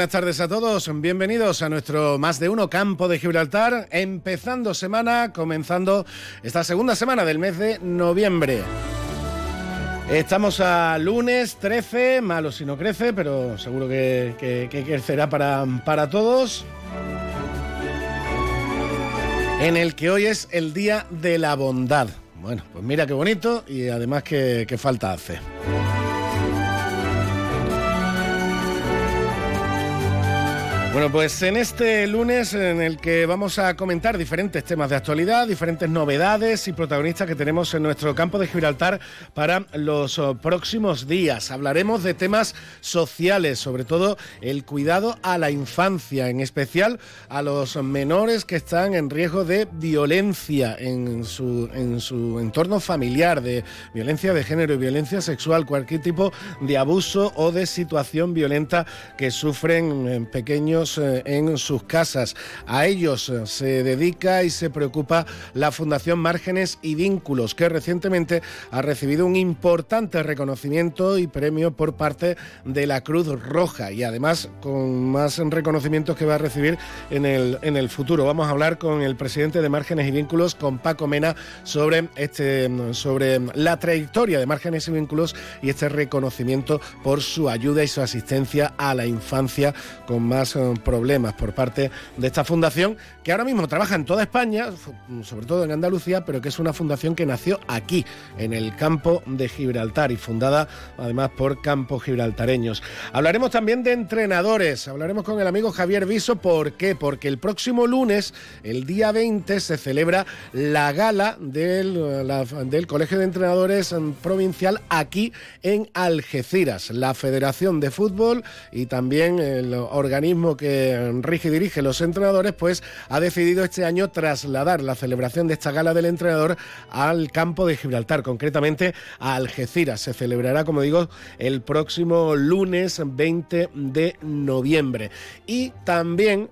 Buenas tardes a todos, bienvenidos a nuestro más de uno campo de Gibraltar, empezando semana, comenzando esta segunda semana del mes de noviembre. Estamos a lunes 13, malo si no crece, pero seguro que, crecerá para, para todos. En el que hoy es el Día de la Bondad. Bueno, pues mira qué bonito y además qué, qué falta hace. Bueno, pues en este lunes en el que vamos a comentar diferentes temas de actualidad, diferentes novedades y protagonistas que tenemos en nuestro campo de Gibraltar para los oh, próximos días. Hablaremos de temas sociales, sobre todo el cuidado a la infancia, en especial a los menores que están en riesgo de violencia en su, en su entorno familiar, de violencia de género y violencia sexual, cualquier tipo de abuso o de situación violenta que sufren eh, pequeños eh, en sus casas. A ellos eh, se dedica y se preocupa la Fundación Márgenes y Vínculos, que recientemente ha recibido un importante reconocimiento y premio por parte de la Cruz Roja y además con más reconocimientos que va a recibir en el, en el futuro. Vamos a hablar con el presidente de Márgenes y Vínculos, con Paco Mena, sobre, este, sobre la trayectoria de Márgenes y Vínculos y este reconocimiento por su ayuda y su asistencia a la infancia con más eh, problemas por parte de esta fundación que ahora mismo trabaja en toda España, sobre todo en Andalucía, pero que es una fundación que nació aquí, en el campo de Gibraltar y fundada además por campos gibraltareños. Hablaremos también de entrenadores, hablaremos con el amigo Javier Viso, ¿por qué? Porque el próximo lunes, el día 20, se celebra la gala del, del Colegio de Entrenadores Provincial aquí en Algeciras, la Federación de Fútbol y también el organismo que rige y dirige los entrenadores, pues ha decidido este año trasladar la celebración de esta gala del entrenador al campo de Gibraltar, concretamente a Algeciras. Se celebrará, como digo, el próximo lunes 20 de noviembre. Y también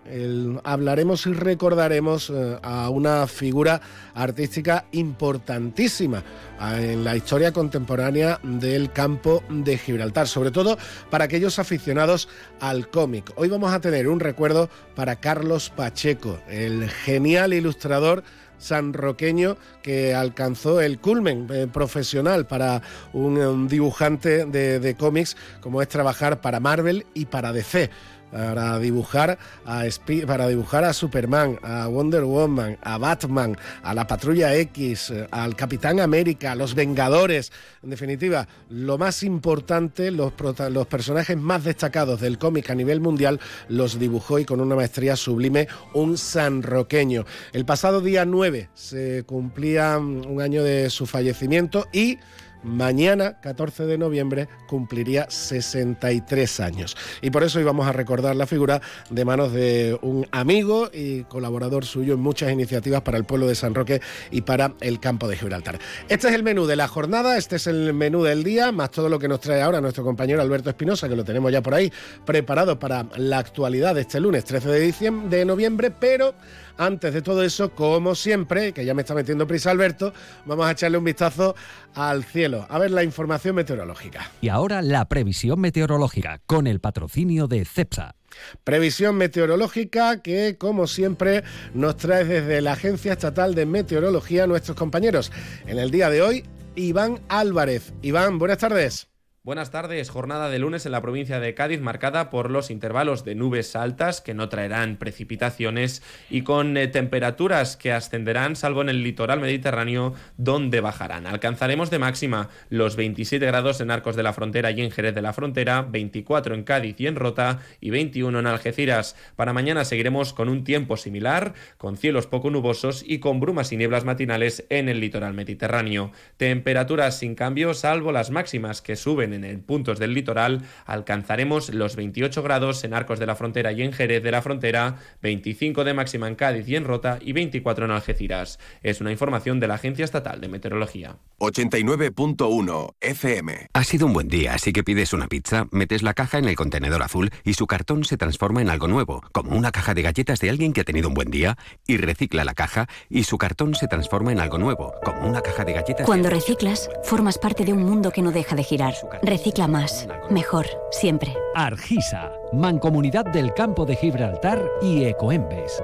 hablaremos y recordaremos eh, a una figura artística importantísima en la historia contemporánea del campo de Gibraltar, sobre todo para aquellos aficionados al cómic. Hoy vamos a tener un recuerdo para Carlos Pacheco, el genial ilustrador sanroqueño que alcanzó el culmen eh, profesional para un, dibujante de cómics como es trabajar para Marvel y para DC para dibujar a para dibujar a Superman, a Wonder Woman, a Batman, a la Patrulla X, al Capitán América, a los Vengadores. En definitiva, lo más importante, los, los personajes más destacados del cómic a nivel mundial los dibujó y con una maestría sublime un sanroqueño. El pasado día 9 se cumplía un año de su fallecimiento y mañana, 14 de noviembre, cumpliría 63 años. Y por eso íbamos a recordar la figura de manos de un amigo y colaborador suyo en muchas iniciativas para el pueblo de San Roque y para el campo de Gibraltar. Este es el menú de la jornada, este es el menú del día, más todo lo que nos trae ahora nuestro compañero Alberto Espinosa, que lo tenemos ya por ahí preparado para la actualidad de este lunes 13 de, diciembre, de noviembre, pero antes de todo eso, como siempre, que ya me está metiendo prisa Alberto, vamos a echarle un vistazo al cielo, a ver la información meteorológica. Y ahora la previsión meteorológica, con el patrocinio de CEPSA. Previsión meteorológica que, como siempre, nos trae desde la Agencia Estatal de Meteorología nuestros compañeros. En el día de hoy, Iván Álvarez. Iván, buenas tardes. Buenas tardes, jornada de lunes en la provincia de Cádiz marcada por los intervalos de nubes altas que no traerán precipitaciones y con eh, temperaturas que ascenderán salvo en el litoral mediterráneo donde bajarán. Alcanzaremos de máxima los 27 grados en Arcos de la Frontera y en Jerez de la Frontera, 24 en Cádiz y en Rota y 21 en Algeciras. Para mañana seguiremos con un tiempo similar, con cielos poco nubosos y con brumas y nieblas matinales en el litoral mediterráneo. Temperaturas sin cambio salvo las máximas que suben ocurren en puntos del litoral, alcanzaremos los 28 grados en Arcos de la Frontera y en Jerez de la Frontera, 25 de máxima en Cádiz y en Rota y 24 en Algeciras. Es una información de la Agencia Estatal de Meteorología. 89.1 FM. Ha sido un buen día, así que pides una pizza, metes la caja en el contenedor azul y su cartón se transforma en algo nuevo, como una caja de galletas de alguien que ha tenido un buen día, y recicla la caja y su cartón se transforma en algo nuevo, como una caja de galletas. Cuando reciclas, formas parte de un mundo que no deja de girar. Recicla más, mejor, siempre. Argisa, Mancomunidad del Campo de Gibraltar y Ecoembes.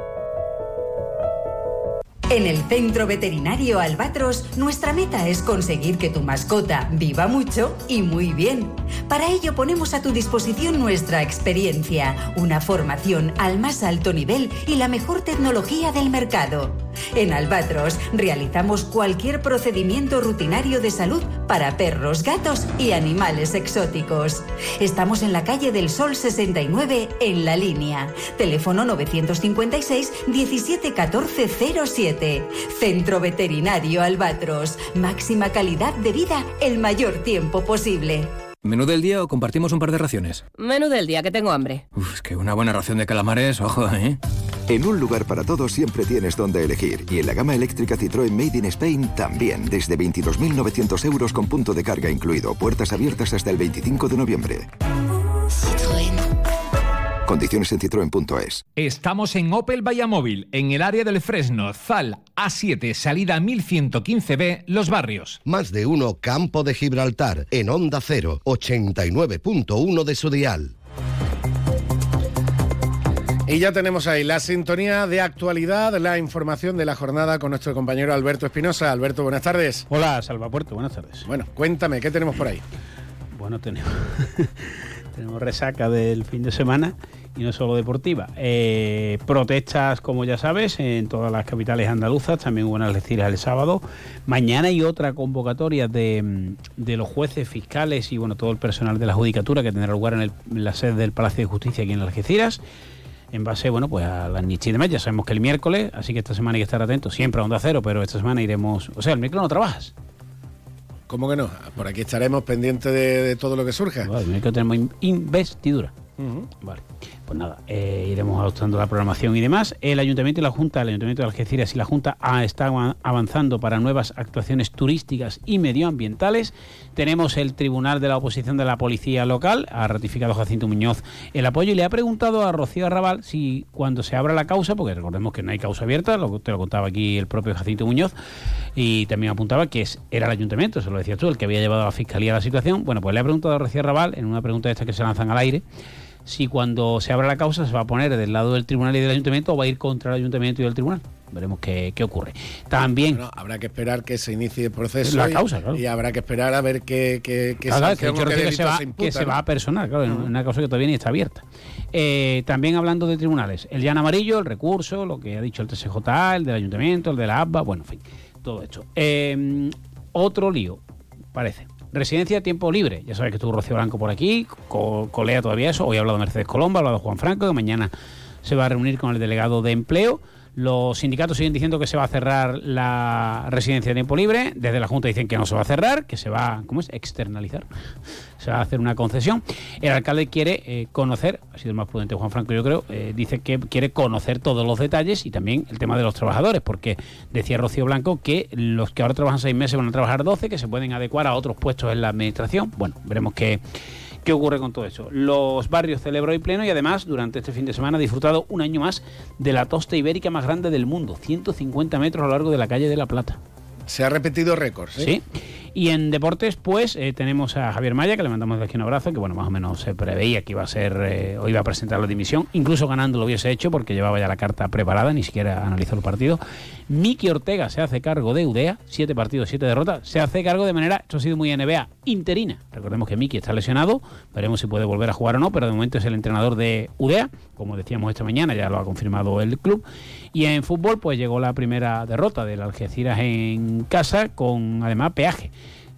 En el Centro Veterinario Albatros, nuestra meta es conseguir que tu mascota viva mucho y muy bien. Para ello ponemos a tu disposición nuestra experiencia, una formación al más alto nivel y la mejor tecnología del mercado. En Albatros realizamos cualquier procedimiento rutinario de salud para perros, gatos y animales exóticos. Estamos en la calle del Sol 69 en la línea. Teléfono 956 171407. Centro Veterinario Albatros. Máxima calidad de vida el mayor tiempo posible. ¿Menú del día o compartimos un par de raciones? Menú del día, que tengo hambre. Uf, es que una buena ración de calamares, ojo, ¿eh? En un lugar para todos siempre tienes donde elegir. Y en la gama eléctrica Citroën Made in Spain también. Desde 22.900 euros con punto de carga incluido. Puertas abiertas hasta el 25 de noviembre. Condiciones en citroen.es. Estamos en Opel Vallamóvil, en el área del Fresno, Zal, A7, salida 1115B, Los Barrios. Más de uno Campo de Gibraltar, en Onda 0, 89.1 de su dial. Y ya tenemos ahí la sintonía de actualidad, la información de la jornada con nuestro compañero Alberto Espinosa. Alberto, buenas tardes. Hola, Salvapuerto, buenas tardes. Bueno, cuéntame, ¿qué tenemos por ahí? Bueno, tenemos, tenemos resaca del fin de semana y no solo deportiva. Eh, protestas, como ya sabes, en todas las capitales andaluzas, también hubo en Algeciras el sábado. Mañana hay otra convocatoria de, de, los jueces, fiscales y bueno todo el personal de la judicatura que tendrá lugar en, el, en la sede del Palacio de Justicia aquí en Algeciras en base bueno pues a la niche de Ya sabemos que el miércoles, así que esta semana hay que estar atentos, siempre a onda cero, pero esta semana iremos. O sea, el miércoles no trabajas. ¿Cómo que no? Por aquí estaremos pendientes de, de todo lo que surja. Vale, el miércoles tenemos investidura. Uh -huh. Vale. Pues nada, eh, iremos adoptando la programación y demás. El Ayuntamiento y la Junta, el Ayuntamiento de Algeciras y la Junta están avanzando para nuevas actuaciones turísticas y medioambientales. Tenemos el Tribunal de la Oposición de la Policía Local, ha ratificado Jacinto Muñoz el apoyo y le ha preguntado a Rocío Arrabal si cuando se abra la causa, porque recordemos que no hay causa abierta, lo, te lo contaba aquí el propio Jacinto Muñoz, y también apuntaba que es, era el Ayuntamiento, se lo decías tú, el que había llevado a la Fiscalía la situación. Bueno, pues le ha preguntado a Rocío Arrabal, en una pregunta de estas que se lanzan al aire, si cuando se abra la causa se va a poner del lado del tribunal y del ayuntamiento o va a ir contra el ayuntamiento y el tribunal. Veremos qué, qué ocurre. También. Bueno, habrá que esperar que se inicie el proceso. La y, causa, claro. Y habrá que esperar a ver qué, qué, qué claro, sanción que, se va, se imputa, que se ¿no? va a personar, claro, uh -huh. una causa que todavía ni está abierta. Eh, también hablando de tribunales, el Llano Amarillo, el recurso, lo que ha dicho el TSJA, el del ayuntamiento, el de la ABBA, bueno, en fin, todo esto. Eh, otro lío, parece. Residencia de tiempo libre. Ya sabes que estuvo Rocío Blanco por aquí, co colea todavía eso. Hoy ha hablado Mercedes Colomba, ha hablado Juan Franco, que mañana se va a reunir con el delegado de empleo. Los sindicatos siguen diciendo que se va a cerrar la residencia de tiempo libre. Desde la Junta dicen que no se va a cerrar, que se va, ¿cómo es? Externalizar. Se va a hacer una concesión. El alcalde quiere eh, conocer, ha sido el más prudente Juan Franco, yo creo, eh, dice que quiere conocer todos los detalles y también el tema de los trabajadores, porque decía Rocío Blanco que los que ahora trabajan seis meses van a trabajar 12, que se pueden adecuar a otros puestos en la administración. Bueno, veremos qué. ¿Qué ocurre con todo eso? Los barrios celebró hoy pleno y además durante este fin de semana ha disfrutado un año más de la tosta ibérica más grande del mundo, 150 metros a lo largo de la calle de La Plata. Se ha repetido récord. ¿sí? Y en deportes, pues eh, tenemos a Javier Maya, que le mandamos de aquí un abrazo, que bueno, más o menos se preveía que iba a ser, eh, o iba a presentar la dimisión, incluso ganando lo hubiese hecho porque llevaba ya la carta preparada, ni siquiera analizó el partido. Miki Ortega se hace cargo de UDEA, siete partidos, siete derrotas, se hace cargo de manera, esto ha sido muy NBA, interina. Recordemos que Miki está lesionado, veremos si puede volver a jugar o no, pero de momento es el entrenador de UDEA, como decíamos esta mañana, ya lo ha confirmado el club. Y en fútbol, pues llegó la primera derrota del Algeciras en casa, con además peaje.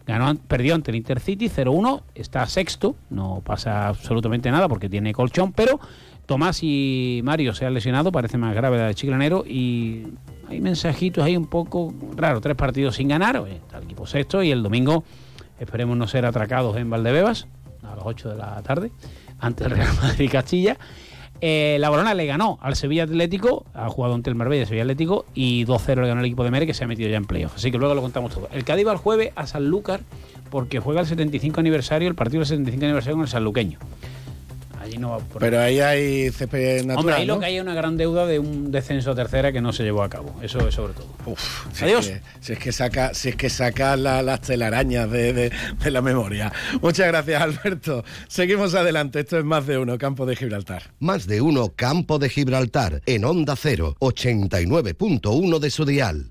Ganó, perdió ante el Intercity 0-1, está sexto, no pasa absolutamente nada porque tiene colchón, pero Tomás y Mario se han lesionado, parece más grave la de Chiclanero y hay mensajitos ahí un poco raros, tres partidos sin ganar, está el equipo sexto y el domingo Esperemos no ser atracados en Valdebebas a las 8 de la tarde, ante el Real Madrid Castilla. Eh, la Borona le ganó al Sevilla Atlético, ha jugado ante el Marbella Sevilla Atlético y 2-0 le ganó el equipo de Mere que se ha metido ya en playoff. Así que luego lo contamos todo. El Cádiz va el jueves a Sanlúcar porque juega el 75 aniversario, el partido del 75 aniversario con el sanluqueño. Allí no va por Pero ahí hay césped natural. Hombre, ahí ¿no? lo que hay es una gran deuda de un descenso a tercera que no se llevó a cabo. Eso es sobre todo. Si Adiós. Es que, si es que saca, si es que saca la- las telarañas de, de- de la memoria. Muchas gracias, Alberto. Seguimos adelante. Esto es más de uno, Campo de Gibraltar. Más de uno Campo de Gibraltar en Onda 0, 89.1 de su dial.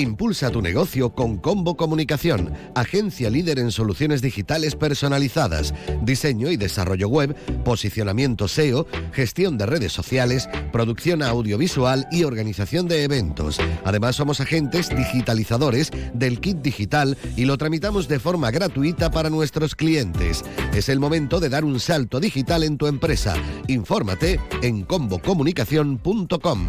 Impulsa tu negocio con Combo Comunicación, agencia líder en soluciones digitales personalizadas, diseño y desarrollo web, posicionamiento SEO, gestión de redes sociales, producción audiovisual y organización de eventos. Además somos agentes digitalizadores del kit digital y lo tramitamos de forma gratuita para nuestros clientes. Es el momento de dar un salto digital en tu empresa. Infórmate en combocomunicación.com.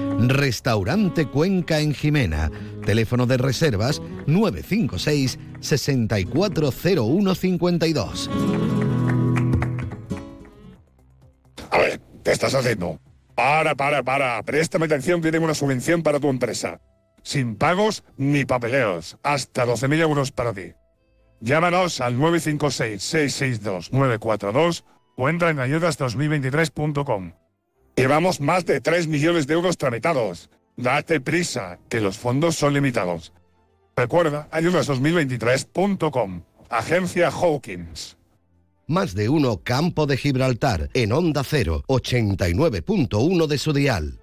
Restaurante Cuenca en Jimena. Teléfono de reservas 956 640152. A ver, ¿qué estás haciendo? Para, para, para. Préstame atención, tienen una subvención para tu empresa. Sin pagos ni papeleos. Hasta 12.000 euros para ti. Llámanos al 956-662-942 o entra en ayudas2023.com. Llevamos más de 3 millones de euros tramitados. Date prisa, que los fondos son limitados. Recuerda, ayudas2023.com. Agencia Hawkins. Más de uno Campo de Gibraltar en Onda 0, 89.1 de su dial.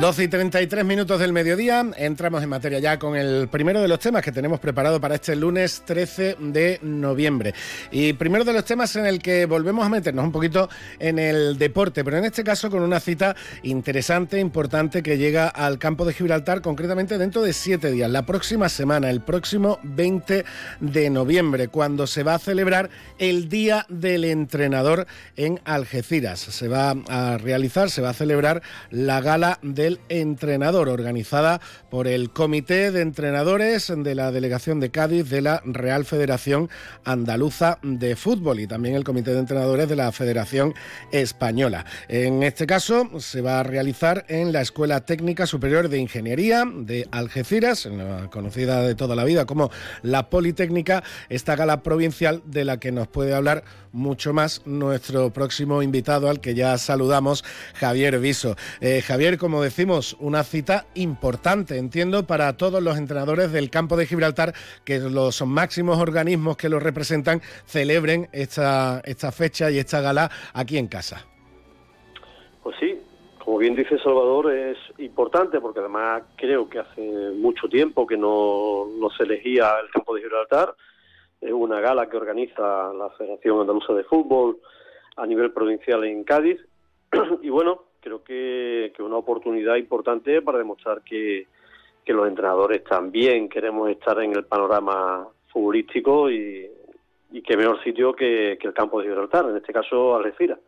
12 y 33 minutos del mediodía, entramos en materia ya con el primero de los temas que tenemos preparado para este lunes 13 de noviembre. Y primero de los temas en el que volvemos a meternos un poquito en el deporte, pero en este caso con una cita interesante, importante, que llega al campo de Gibraltar, concretamente dentro de siete días, la próxima semana, el próximo 20 de noviembre, cuando se va a celebrar el Día del Entrenador en Algeciras. Se va a realizar, se va a celebrar la gala entrenador, organizada por el Comité de Entrenadores de la Delegación de Cádiz de la Real Federación Andaluza de Fútbol y también el Comité de Entrenadores de la Federación Española. En este caso se va a realizar en la Escuela Técnica Superior de Ingeniería de Algeciras, conocida de toda la vida como la Politécnica, esta gala provincial de la que nos puede hablar mucho más nuestro próximo invitado al que ya saludamos, Javier Viso. Eh, Javier, como decimos, una cita importante, entiendo, para todos los entrenadores del campo de Gibraltar, que los máximos organismos que lo representan celebren esta, esta fecha y esta gala aquí en casa. Pues sí, como bien dice Salvador, es importante porque además creo que hace mucho tiempo que no, no se elegía el campo de Gibraltar. Es una gala que organiza la Federación Andaluza de Fútbol a nivel provincial en Cádiz. y bueno, creo que, que una oportunidad importante para demostrar que, que los entrenadores también queremos estar en el panorama futbolístico y, y qué mejor sitio que, que el campo de Gibraltar, en este caso Algeciras.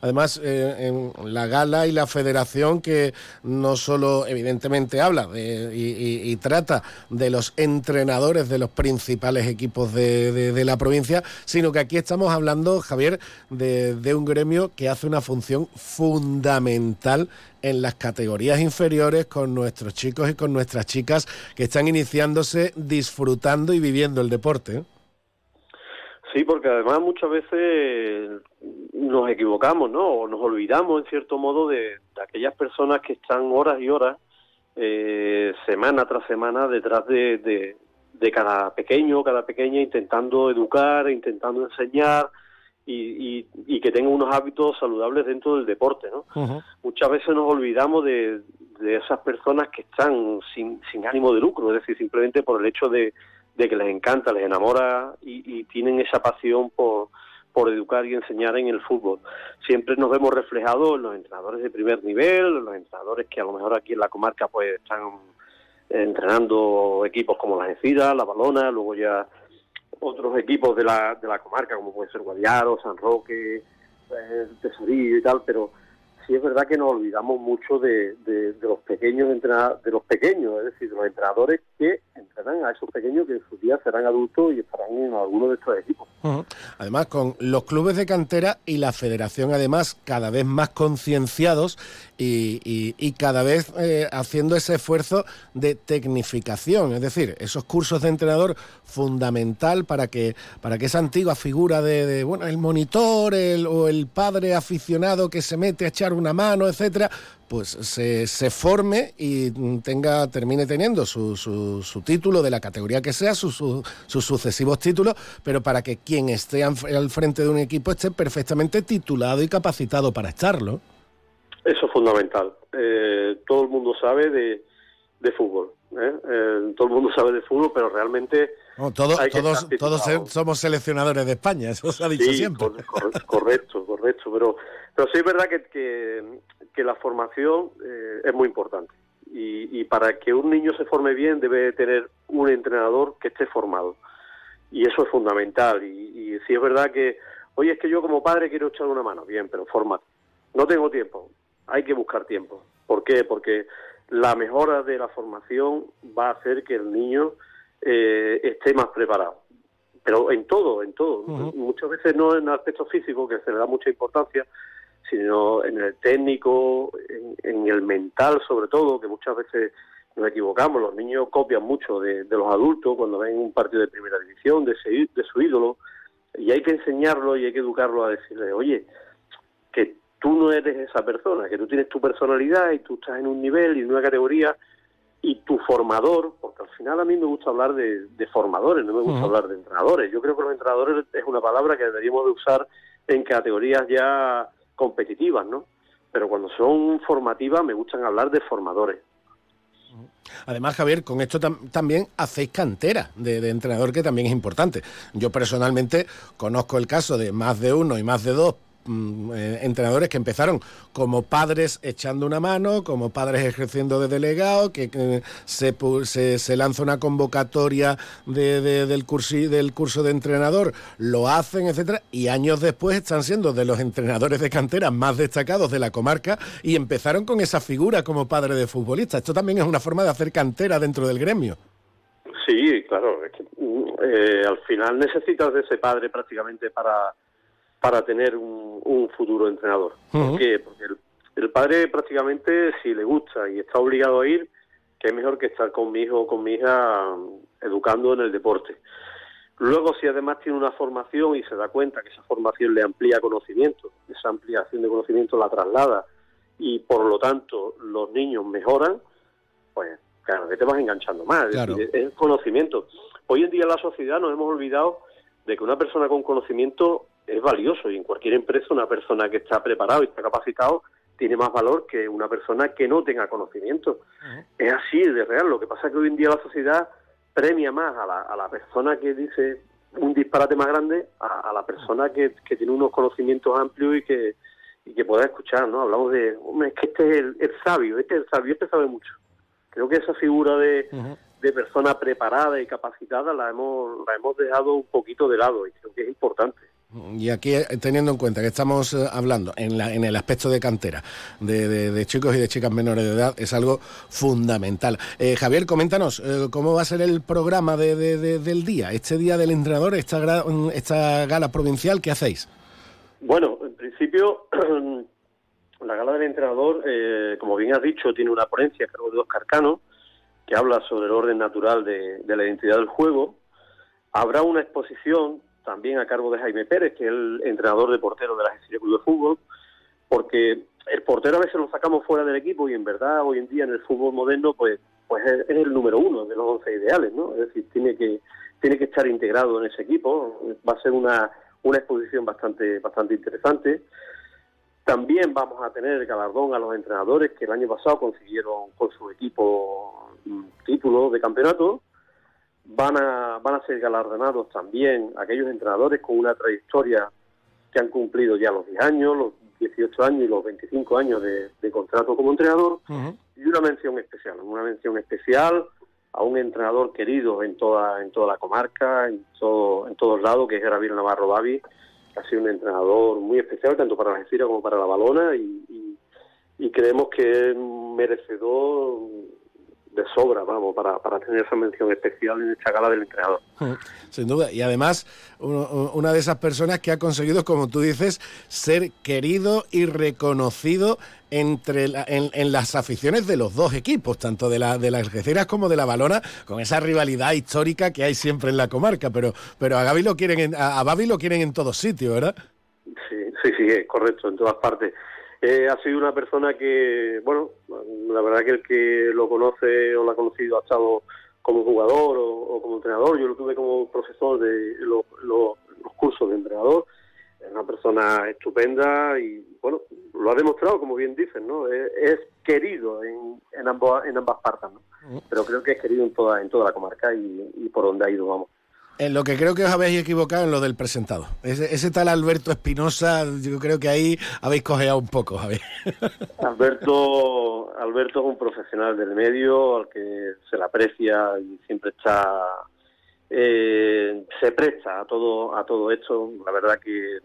Además, eh, en la gala y la federación que no solo evidentemente habla y, trata de los entrenadores de los principales equipos de, la provincia, sino que aquí estamos hablando, Javier, de, un gremio que hace una función fundamental en las categorías inferiores con nuestros chicos y con nuestras chicas que están iniciándose, disfrutando y viviendo el deporte. Sí, porque además muchas veces nos equivocamos, ¿no? O nos olvidamos, en cierto modo, de, aquellas personas que están horas y horas, eh, semana tras semana, detrás de, de, cada pequeño, cada pequeña, intentando educar, intentando enseñar y, y, que tengan unos hábitos saludables dentro del deporte, ¿no? Muchas veces nos olvidamos de, de esas personas que están sin, sin ánimo de lucro, es decir, simplemente por el hecho de de que les encanta, les enamora y, tienen esa pasión por, por educar y enseñar en el fútbol. Siempre nos vemos reflejados en los entrenadores de primer nivel, los entrenadores que a lo mejor aquí en la comarca pues están entrenando equipos como la Ecida, la Balona, luego ya otros equipos de la, de la comarca como puede ser Guadiaro, San Roque, eh, Tesorillo y tal, pero sí es verdad que nos olvidamos mucho de, los pequeños de los pequeños, es decir, de los entrenadores que entrenan a esos pequeños que en su día serán adultos y estarán en alguno de estos equipos. Además, con los clubes de cantera y la federación, además, cada vez más concienciados y, cada vez eh, haciendo ese esfuerzo de tecnificación, es decir, esos cursos de entrenador fundamental para que, para que esa antigua figura de, bueno, el monitor o el padre aficionado que se mete a echar una mano, etcétera, pues se, se, forme y tenga termine teniendo su, su, título de la categoría que sea, sus sucesivos títulos, pero para que quien esté al frente de un equipo esté perfectamente titulado y capacitado para estarlo. Eso es fundamental. Eh, todo el mundo sabe de, de fútbol. ¿eh? ¿eh? todo el mundo sabe de fútbol, pero realmente... todos todos somos seleccionadores de España, eso se ha dicho siempre. correcto, correcto, pero, pero sí es verdad que, que, la formación eh, es muy importante. Y, y, para que un niño se forme bien debe tener un entrenador que esté formado. Y eso es fundamental. Y, y si es verdad que, oye, es que yo como padre quiero echar una mano, bien, pero fórmate. No tengo tiempo, hay que buscar tiempo. ¿Por qué? Porque la mejora de la formación va a hacer que el niño eh, esté más preparado. Pero en todo, en todo. Muchas veces no en el aspecto físico, que se le da mucha importancia, sino en el técnico, en, el mental sobre todo, que muchas veces nos equivocamos. Los niños copian mucho de, los adultos cuando ven un partido de primera división, de, de su ídolo, y hay que enseñarlo y hay que educarlo a decirle, oye, que tú no eres esa persona, que tú tienes tu personalidad y tú estás en un nivel y en una categoría y tu formador, porque al final a mí me gusta hablar de, formadores, no me gusta hablar de entrenadores. Yo creo que los entrenadores es una palabra que deberíamos de usar en categorías ya competitivas, ¿no? Pero cuando son formativas me gustan hablar de formadores. Además, Javier, con esto también hacéis cantera de, de, entrenador, que también es importante. Yo personalmente conozco el caso de más de uno y más de dos Mm, eh, entrenadores que empezaron como padres echando una mano, como padres ejerciendo de delegado, que, se, se, lanza una convocatoria de, del, cursi, del curso de entrenador, lo hacen, etcétera, y años después están siendo de los entrenadores de cantera más destacados de la comarca y empezaron con esa figura como padre de futbolista. Esto también es una forma de hacer cantera dentro del gremio. Sí, claro, mm, eh, al final necesitas de ese padre prácticamente para para tener un, futuro entrenador. ¿Por qué? Porque el, padre prácticamente, si le gusta y está obligado a ir, que es mejor que estar con mi hijo o con mi hija educando en el deporte. Luego, si además tiene una formación y se da cuenta que esa formación le amplía conocimiento, esa ampliación de conocimiento la traslada y por lo tanto los niños mejoran, pues claro, que te vas enganchando más. Es, es conocimiento. Hoy en día en la sociedad nos hemos olvidado de que una persona con conocimiento es valioso y en cualquier empresa una persona que está preparado y está capacitado tiene más valor que una persona que no tenga conocimiento. Es así de real. Lo que pasa es que hoy en día la sociedad premia más a la, a la persona que dice un disparate más grande a, la persona que, que, tiene unos conocimientos amplios y que, y que pueda escuchar, ¿no? Hablamos de, hombre, es que este es el, sabio, este es el sabio, este sabe mucho. Creo que esa figura de, de persona preparada y capacitada la hemos, la hemos dejado un poquito de lado y creo que es importante. Y aquí, eh, teniendo en cuenta que estamos eh, hablando en, la, en el aspecto de cantera de, chicos y de chicas menores de edad, es algo fundamental. Eh, Javier, coméntanos, ¿cómo va a ser el programa del día, este día del entrenador, esta, esta gala provincial, ¿qué hacéis? Bueno, en principio, la gala del entrenador, como bien has dicho, tiene una ponencia a cargo de Oscar Cano, que habla sobre el orden natural de la identidad del juego. Habrá una exposición también a cargo de Jaime Pérez, que es el entrenador de portero de la Gestión Club de Fútbol, porque el portero a veces lo sacamos fuera del equipo y en verdad hoy en día en el fútbol moderno pues pues es, el número uno de los once ideales, ¿no? Es decir, tiene que tiene que estar integrado en ese equipo. Va a ser una, una exposición bastante bastante interesante. También vamos a tener el galardón a los entrenadores que el año pasado consiguieron con su equipo título de campeonato van a, van a ser galardonados también aquellos entrenadores con una trayectoria que han cumplido ya los 10 años, los 18 años y los 25 años de, contrato como entrenador, y una mención especial, una mención especial a un entrenador querido en toda en toda la comarca, en todo en todos lados, que es Gabriel Navarro Babi, que ha sido un entrenador muy especial tanto para la Gestión como para la Balona y, y creemos que es merecedor de sobra, vamos, para, para tener esa mención especial en esta gala del entrenador. Sin duda, y además una de esas personas que ha conseguido, como tú dices, ser querido y reconocido entre en, las aficiones de los dos equipos, tanto de, la, de las Geceras como de la Balona, con esa rivalidad histórica que hay siempre en la comarca, pero, pero a Gaby lo quieren en, a, a lo quieren en todos sitios, ¿verdad? Sí, sí, sí, es correcto, en todas partes. Eh, ha sido una persona que, bueno, la verdad que el que lo conoce o lo ha conocido ha estado como jugador o, como entrenador. Yo lo tuve como profesor de los cursos de entrenador. Es una persona estupenda y, bueno, lo ha demostrado, como bien dicen, ¿no? Es, querido en, en, ambas, en ambas partes, ¿no? Mm. Pero creo que es querido en toda, en toda la comarca y, y por donde ha ido, vamos. En lo que creo que os habéis equivocado en lo del presentado. Ese, tal Alberto Espinosa, yo creo que ahí habéis cojeado un poco, Javier. Alberto, Alberto es un profesional del medio al que se le aprecia y siempre está, eh, se presta a todo, a todo esto. La verdad que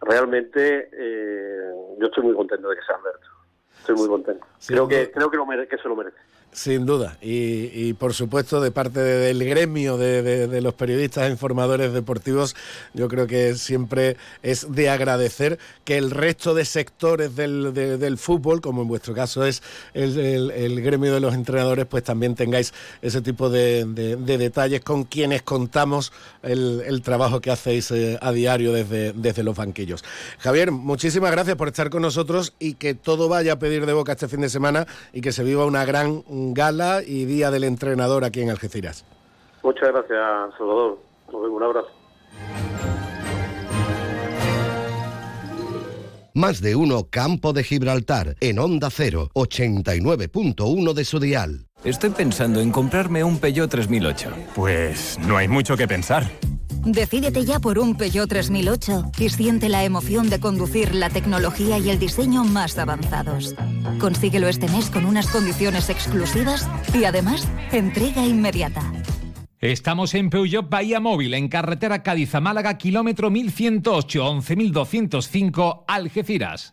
realmente eh, yo estoy muy contento de que sea Alberto. Estoy muy contento. creo que, creo que, lo que se lo merece. Sin duda, y, por supuesto de parte del gremio de, los periodistas e informadores deportivos, yo creo que siempre es de agradecer que el resto de sectores del, fútbol, como en vuestro caso es el, gremio de los entrenadores, pues también tengáis ese tipo de, detalles con quienes contamos el, trabajo que hacéis eh, a diario desde, desde los banquillos. Javier, muchísimas gracias por estar con nosotros y que todo vaya a pedir de boca este fin de semana y que se viva una gran gala y día del entrenador aquí en Algeciras. Muchas gracias, Salvador. Nos vemos, un abrazo. Más de uno Campo de Gibraltar en Onda 0, 89.1 de su dial. Estoy pensando en comprarme un Peugeot 3008. Pues no hay mucho que pensar. Decídete ya por un Peugeot 3008 y siente la emoción de conducir la tecnología y el diseño más avanzados. Consíguelo este mes con unas condiciones exclusivas y además entrega inmediata. Estamos en Peugeot Bahía Móvil, en carretera Cádiz a Málaga, kilómetro 1108, 11205, Algeciras.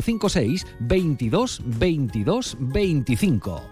856 22 22 25.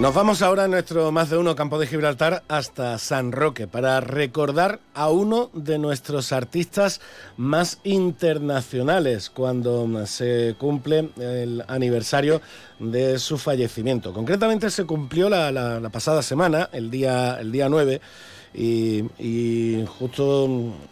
Nos vamos ahora a nuestro más de uno campo de Gibraltar hasta San Roque para recordar a uno de nuestros artistas más internacionales cuando se cumple el aniversario de su fallecimiento. Concretamente se cumplió la, pasada semana, el día, el día 9. Y, y justo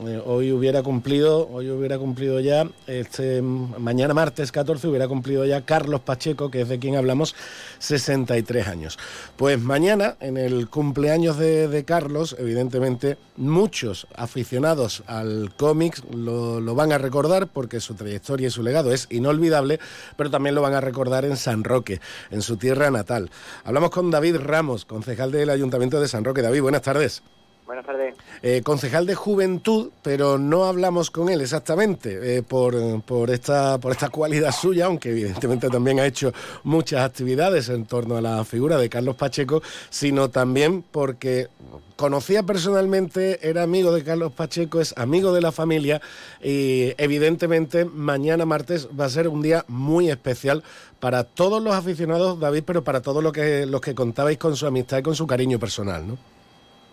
eh, hoy hubiera cumplido, hoy hubiera cumplido ya, este mañana martes 14 hubiera cumplido ya Carlos Pacheco, que es de quien hablamos, 63 años. Pues mañana, en el cumpleaños de, Carlos, evidentemente muchos aficionados al cómics lo, lo van a recordar porque su trayectoria y su legado es inolvidable, pero también lo van a recordar en San Roque, en su tierra natal. Hablamos con David Ramos, concejal del Ayuntamiento de San Roque. David, buenas tardes. Buenas tardes. Eh, concejal de Juventud, pero no hablamos con él exactamente eh, por, por, esta, por esta cualidad suya, aunque evidentemente también ha hecho muchas actividades en torno a la figura de Carlos Pacheco, sino también porque conocía personalmente, era amigo de Carlos Pacheco, es amigo de la familia y evidentemente mañana martes va a ser un día muy especial para todos los aficionados, David, pero para todos los que, los que contabais con su amistad y con su cariño personal, ¿no?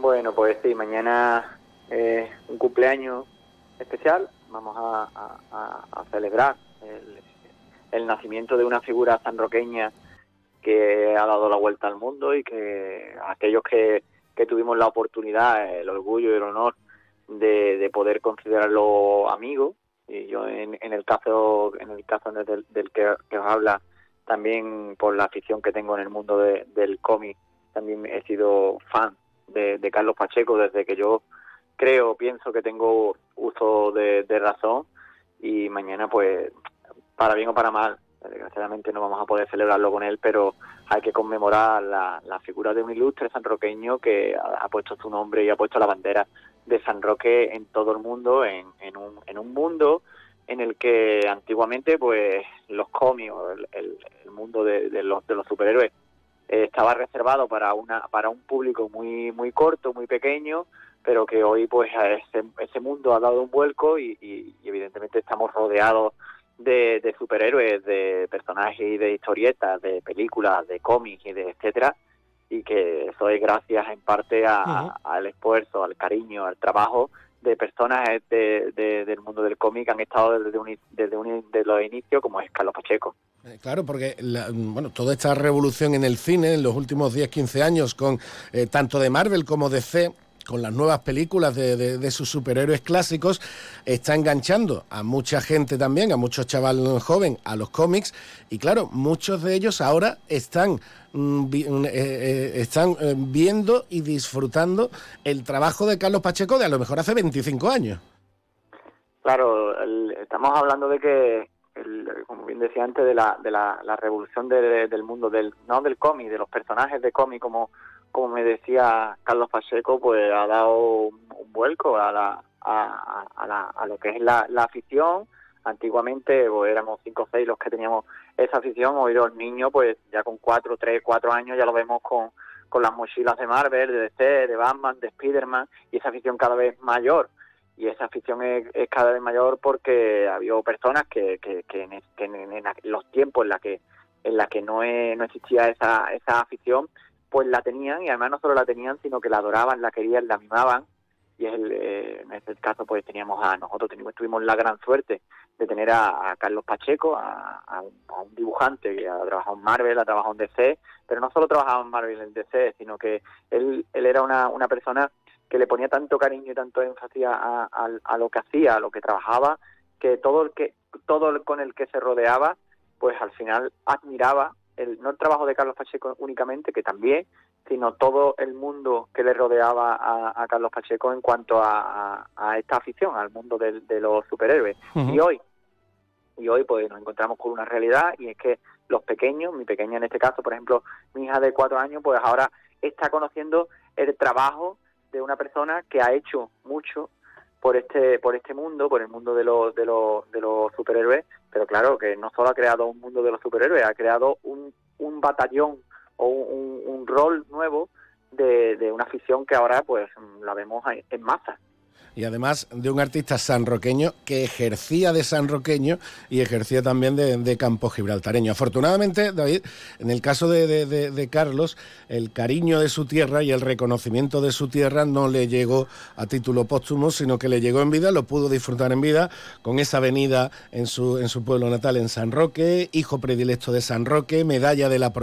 Bueno, pues sí, mañana es un cumpleaños especial. Vamos a, celebrar el, nacimiento de una figura sanroqueña que ha dado la vuelta al mundo y que aquellos que, que tuvimos la oportunidad, el orgullo y el honor de, de poder considerarlo amigo, y yo en, en el caso en el caso del, del que, que os habla, también por la afición que tengo en el mundo de- del cómic, también he sido fan de, Carlos Pacheco desde que yo creo, pienso que tengo uso de, razón y mañana pues para bien o para mal, desgraciadamente no vamos a poder celebrarlo con él, pero hay que conmemorar la, la figura de un ilustre sanroqueño que ha, puesto su nombre y ha puesto la bandera de San Roque en todo el mundo, en, un, en un mundo en el que antiguamente pues los cómics, el, el- el mundo de, de los, de los superhéroes eh, estaba reservado para una para un público muy muy corto, muy pequeño, pero que hoy pues a ese, ese mundo ha dado un vuelco y, y- y evidentemente estamos rodeados de, de superhéroes, de personajes y de historietas, de películas, de cómics y de etcétera, y que eso es gracias en parte a- al esfuerzo, al cariño, al trabajo de personas de- de- del mundo del cómic han estado desde, un, desde un, de los inicios, como es Carlos Pacheco. Eh, Claro, porque la- bueno, toda esta revolución en el cine en los últimos 10-15 años, con eh, tanto de Marvel como de C, con las nuevas películas de, de- sus superhéroes clásicos, está enganchando a mucha gente también, a muchos chavales joven, a los cómics. Y claro, muchos de ellos ahora están, mm, mm, eh, eh, están eh, viendo y disfrutando el trabajo de Carlos Pacheco de a lo mejor hace 25 años. Claro, estamos hablando de que, el- como bien decía antes, de la, de la, revolución de- del mundo, del no del cómic, de los personajes de cómic, como, como me decía Carlos Pacheco, pues ha dado un, vuelco a, la, a, a, la- a lo que es la, la afición. Antiguamente pues, éramos cinco o seis los que teníamos esa afición, hoy los niños, pues ya con cuatro, tres, cuatro años ya lo vemos con, con las mochilas de Marvel, de DC, de Batman, de Spiderman, y esa afición cada vez mayor y esa afición es, es cada vez mayor porque ha habido personas que, que, que en los tiempos en la que en la que no, no existía esa, esa afición, pues la tenían y además no solo la tenían, sino que la adoraban, la querían, la mimaban. Y es el, eh, en este caso pues teníamos a nosotros tuvimos la gran suerte de tener a, Carlos Pacheco, a, un, dibujante que ha trabajado en Marvel, ha trabajado en DC, pero no solo trabajaba en Marvel en DC, sino que él, él era una, una persona que le ponía tanto cariño y tanto énfasis a, a, lo que hacía, a lo que trabajaba, que todo el que todo el con el que se rodeaba, pues al final admiraba el, no el trabajo de Carlos Pacheco únicamente, que también, sino todo el mundo que le rodeaba a, Carlos Pacheco en cuanto a, esta afición, al mundo de, los superhéroes. Y hoy, y hoy pues nos encontramos con una realidad y es que los pequeños, mi pequeña en este caso, por ejemplo, mi hija de cuatro años, pues ahora está conociendo el trabajo de una persona que ha hecho mucho por este por este mundo, por el mundo de los de los de los superhéroes, pero claro que no solo ha creado un mundo de los superhéroes, ha creado un, un batallón o un, rol nuevo de, de, una afición que ahora pues la vemos en masa y además de un artista sanroqueño que ejercía de sanroqueño y ejercía también de, campo gibraltareño. Afortunadamente, David, en el caso de, Carlos, el cariño de su tierra y el reconocimiento de su tierra no le llegó a título póstumo, sino que le llegó en vida, lo pudo disfrutar en vida con esa venida en su, su pueblo natal en San Roque, hijo predilecto de San Roque, medalla de la,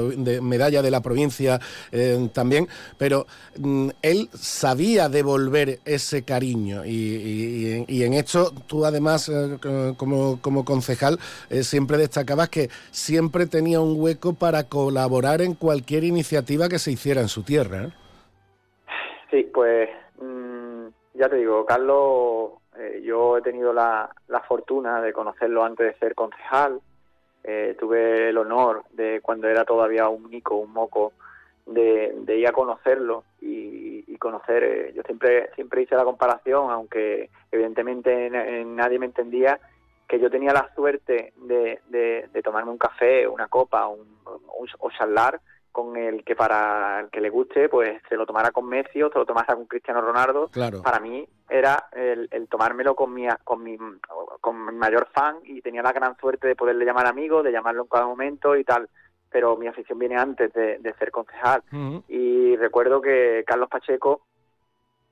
medalla de la provincia eh, también, pero mm, él sabía devolver ese cariño y, en esto tú además, eh, como, como, concejal, eh, siempre destacabas que siempre tenía un hueco para colaborar en cualquier iniciativa que se hiciera en su tierra. ¿eh? Sí, pues mm, ya te digo, Carlos, yo he tenido la, la, fortuna de conocerlo antes de ser concejal. tuve el honor de cuando era todavía un mico, un moco, de, de ir a conocerlo y, conocer. Eh, yo siempre siempre hice la comparación, aunque evidentemente nadie me entendía, que yo tenía la suerte de, de, tomarme un café, una copa un, o charlar con el que para el que le guste, pues se lo tomara con Messi o se lo tomara con Cristiano Ronaldo. Para mí era el, el, tomármelo con mi, con mi con mi mayor fan y tenía la gran suerte de poderle llamar amigo, de llamarlo en cada momento y tal pero mi afición viene antes de, ser concejal. Y recuerdo que Carlos Pacheco,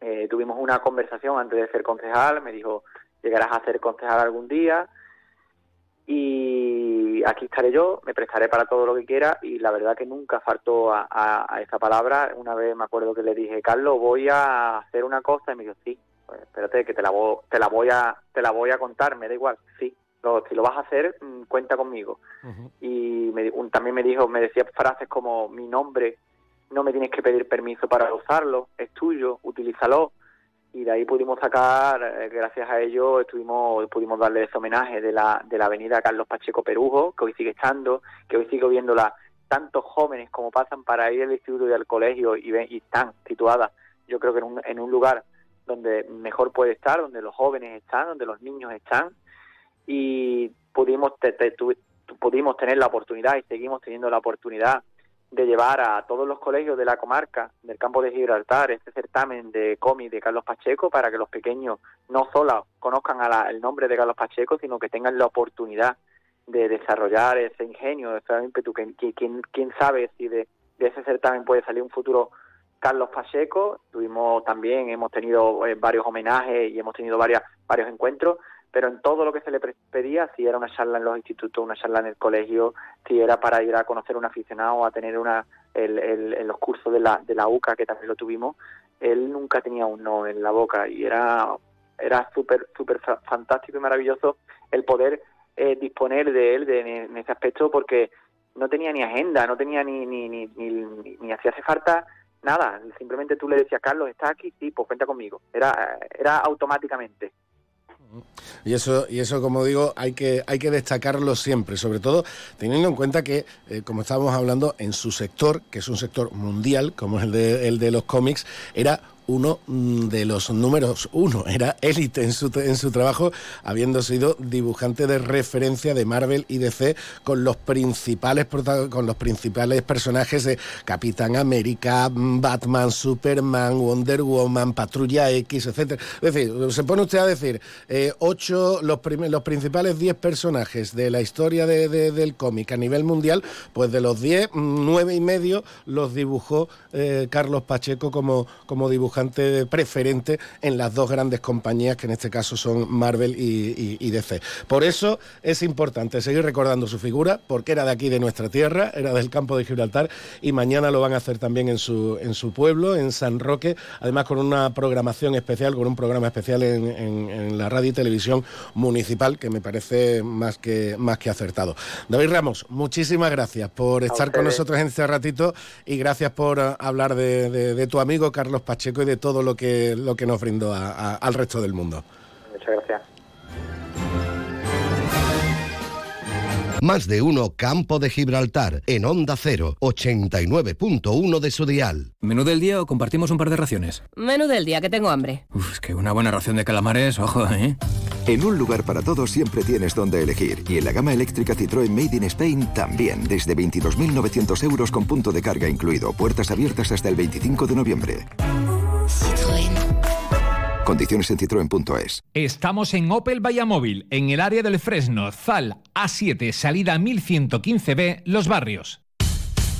eh, tuvimos una conversación antes de ser concejal, me dijo, llegarás a ser concejal algún día y aquí estaré yo, me prestaré para todo lo que quiera y la verdad que nunca faltó a, a, esa palabra. Una vez me acuerdo que le dije, Carlos, voy a hacer una cosa y me dijo, sí, pues espérate que te la, voy, te la voy a te la voy a contar, me da igual, sí, si lo vas a hacer, mm, cuenta conmigo. Y también me dijo, me decía frases como mi nombre, no me tienes que pedir permiso para usarlo, es tuyo, utilízalo. Y de ahí pudimos sacar, eh, gracias a ello, estuvimos, pudimos darle ese homenaje de la, de la avenida Carlos Pacheco Perujo, que hoy sigue estando, que hoy sigo viéndola tantos jóvenes como pasan para ir al instituto y al colegio y, ven, y están situadas, yo creo que en un, en un lugar donde mejor puede estar, donde los jóvenes están, donde los niños están, y pudimos, pudimos tener la oportunidad y seguimos teniendo la oportunidad de llevar a todos los colegios de la comarca del campo de Gibraltar este certamen de cómic de Carlos Pacheco para que los pequeños no solo conozcan el nombre de Carlos Pacheco, sino que tengan la oportunidad de desarrollar ese ingenio, ese ímpetu, que, quién, quién sabe si de, de, ese certamen puede salir un futuro Carlos Pacheco. Tuvimos también, hemos tenido eh, varios homenajes y hemos tenido varias, varios encuentros pero en todo lo que se le pedía, si era una charla en los institutos, una charla en el colegio, si era para ir a conocer un aficionado, a tener una, el, el, los cursos de la, de la UCA, que también lo tuvimos, él nunca tenía un no en la boca y era era súper súper fantástico y maravilloso el poder eh, disponer de él en ese aspecto porque no tenía ni agenda, no tenía ni ni, ni, ni, ni hacía falta nada, simplemente tú le decías, Carlos, ¿estás aquí? Sí, pues cuenta conmigo. Era, era automáticamente. Y eso, y eso como digo, hay que, hay que destacarlo siempre, sobre todo teniendo en cuenta que, eh, como estábamos hablando, en su sector, que es un sector mundial, como el de, el de los cómics, era uno mm, de los números uno, era élite en su, en su trabajo, habiendo sido dibujante de referencia de Marvel y DC con los principales, con los principales personajes de Capitán América, mm, Batman, Superman, Wonder Woman, Patrulla X, etc. Es decir, se pone usted a decir, eh, ocho, los, los principales diez personajes de la historia del cómic a nivel mundial, pues de los diez, mm, nueve y medio los dibujó eh, Carlos Pacheco como, como dibujante preferente en las dos grandes compañías que en este caso son Marvel y, DC. Por eso es importante seguir recordando su figura, porque era de aquí, de nuestra tierra, era del campo de Gibraltar y mañana lo van a hacer también en su, en su pueblo, en San Roque, además con una programación especial, con un programa especial en, la radio y televisión municipal que me parece más que, más que acertado. David Ramos, muchísimas gracias por estar con nosotros en este ratito y gracias por eh, hablar de, tu amigo Carlos Pacheco y de todo lo que, lo que nos brindó al resto del mundo. Muchas gracias. Más de uno Campo de Gibraltar en Onda 0, 89.1 de su dial. ¿Menú del día o compartimos un par de raciones? Menú del día, que tengo hambre. Uf, es que una buena ración de calamares, ojo, ¿eh? En un lugar para todos siempre tienes donde elegir. Y en la gama eléctrica Citroën Made in Spain también, desde 22.900 euros con punto de carga incluido. Puertas abiertas hasta el 25 de noviembre. Condiciones en citroen.es. Estamos en Opel Vallamóvil, en el área del Fresno, Zal, A7, salida 1115B, Los Barrios.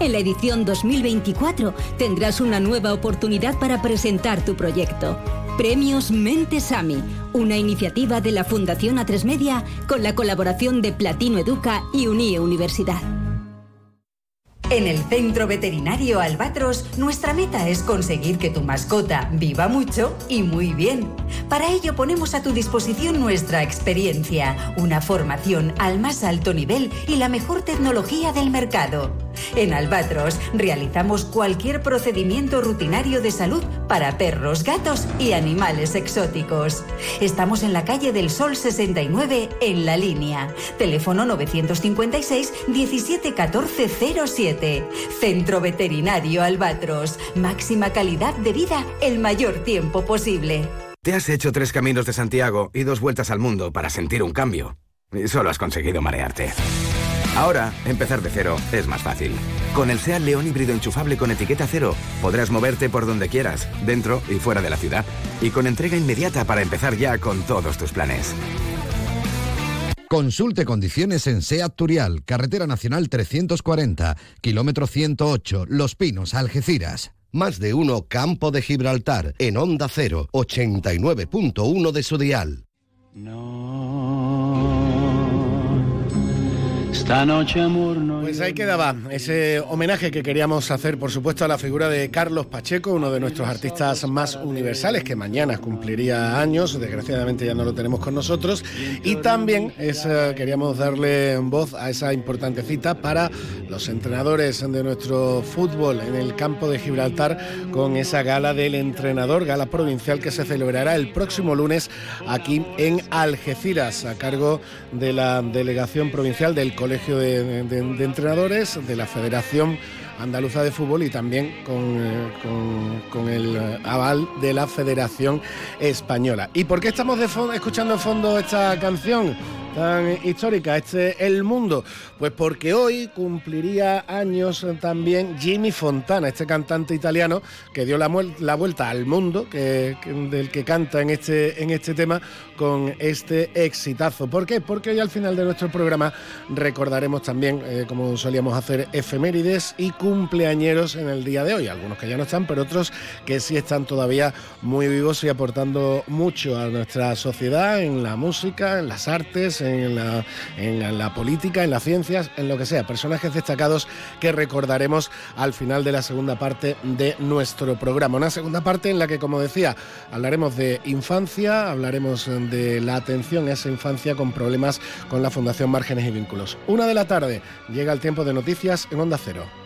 en la edición 2024 tendrás una nueva oportunidad para presentar tu proyecto. Premios Mentesami, una iniciativa de la Fundación A3 Media con la colaboración de Platino Educa y Unie Universidad. En el Centro Veterinario Albatros, nuestra meta es conseguir que tu mascota viva mucho y muy bien. Para ello ponemos a tu disposición nuestra experiencia, una formación al más alto nivel y la mejor tecnología del mercado. En Albatros realizamos cualquier procedimiento rutinario de salud para perros, gatos y animales exóticos. Estamos en la calle del Sol 69 en la línea. Teléfono 956 17 07. Centro Veterinario Albatros. Máxima calidad de vida el mayor tiempo posible. Te has hecho tres caminos de Santiago y dos vueltas al mundo para sentir un cambio. Y solo has conseguido marearte. Ahora, empezar de cero es más fácil. Con el SEAT León híbrido enchufable con etiqueta cero, podrás moverte por donde quieras, dentro y fuera de la ciudad. Y con entrega inmediata para empezar ya con todos tus planes. Consulte condiciones en SEAT Turial, Carretera Nacional 340, kilómetro 108, Los Pinos, Algeciras. Más de uno Campo de Gibraltar, en Onda 0, 89.1 de su dial. Esta noche, amor, Pues ahí quedaba ese homenaje que queríamos hacer, por supuesto, a la figura de Carlos Pacheco, uno de nuestros artistas más universales, que mañana cumpliría años, desgraciadamente ya no lo tenemos con nosotros. Y también queríamos darle voz a esa importante cita para los entrenadores de nuestro fútbol en el campo de Gibraltar, con esa gala del entrenador, gala provincial que se celebrará el próximo lunes aquí en Algeciras, a cargo de la delegación provincial del Colegio de, Entrenadores, de la Federación Andaluza de Fútbol y también con, eh, con, el aval de la Federación Española. ¿Y por qué estamos de escuchando en fondo esta canción? tan histórica, este El Mundo? Pues porque hoy cumpliría años también Jimmy Fontana, este cantante italiano que dio la, vuelta al mundo, que, del que canta en este, en este tema con este exitazo. ¿Por qué? Porque hoy al final de nuestro programa recordaremos también, eh, como solíamos hacer, efemérides y cumpleañeros en el día de hoy. Algunos que ya no están, pero otros que sí están todavía muy vivos y aportando mucho a nuestra sociedad en la música, en las artes, en la, política, en las ciencias, en lo que sea. Personajes destacados que recordaremos al final de la segunda parte de nuestro programa. Una segunda parte en la que, como decía, hablaremos de infancia, hablaremos de la atención a esa infancia con problemas con la Fundación Márgenes y Vínculos. Una de la tarde llega el tiempo de noticias en Onda Cero.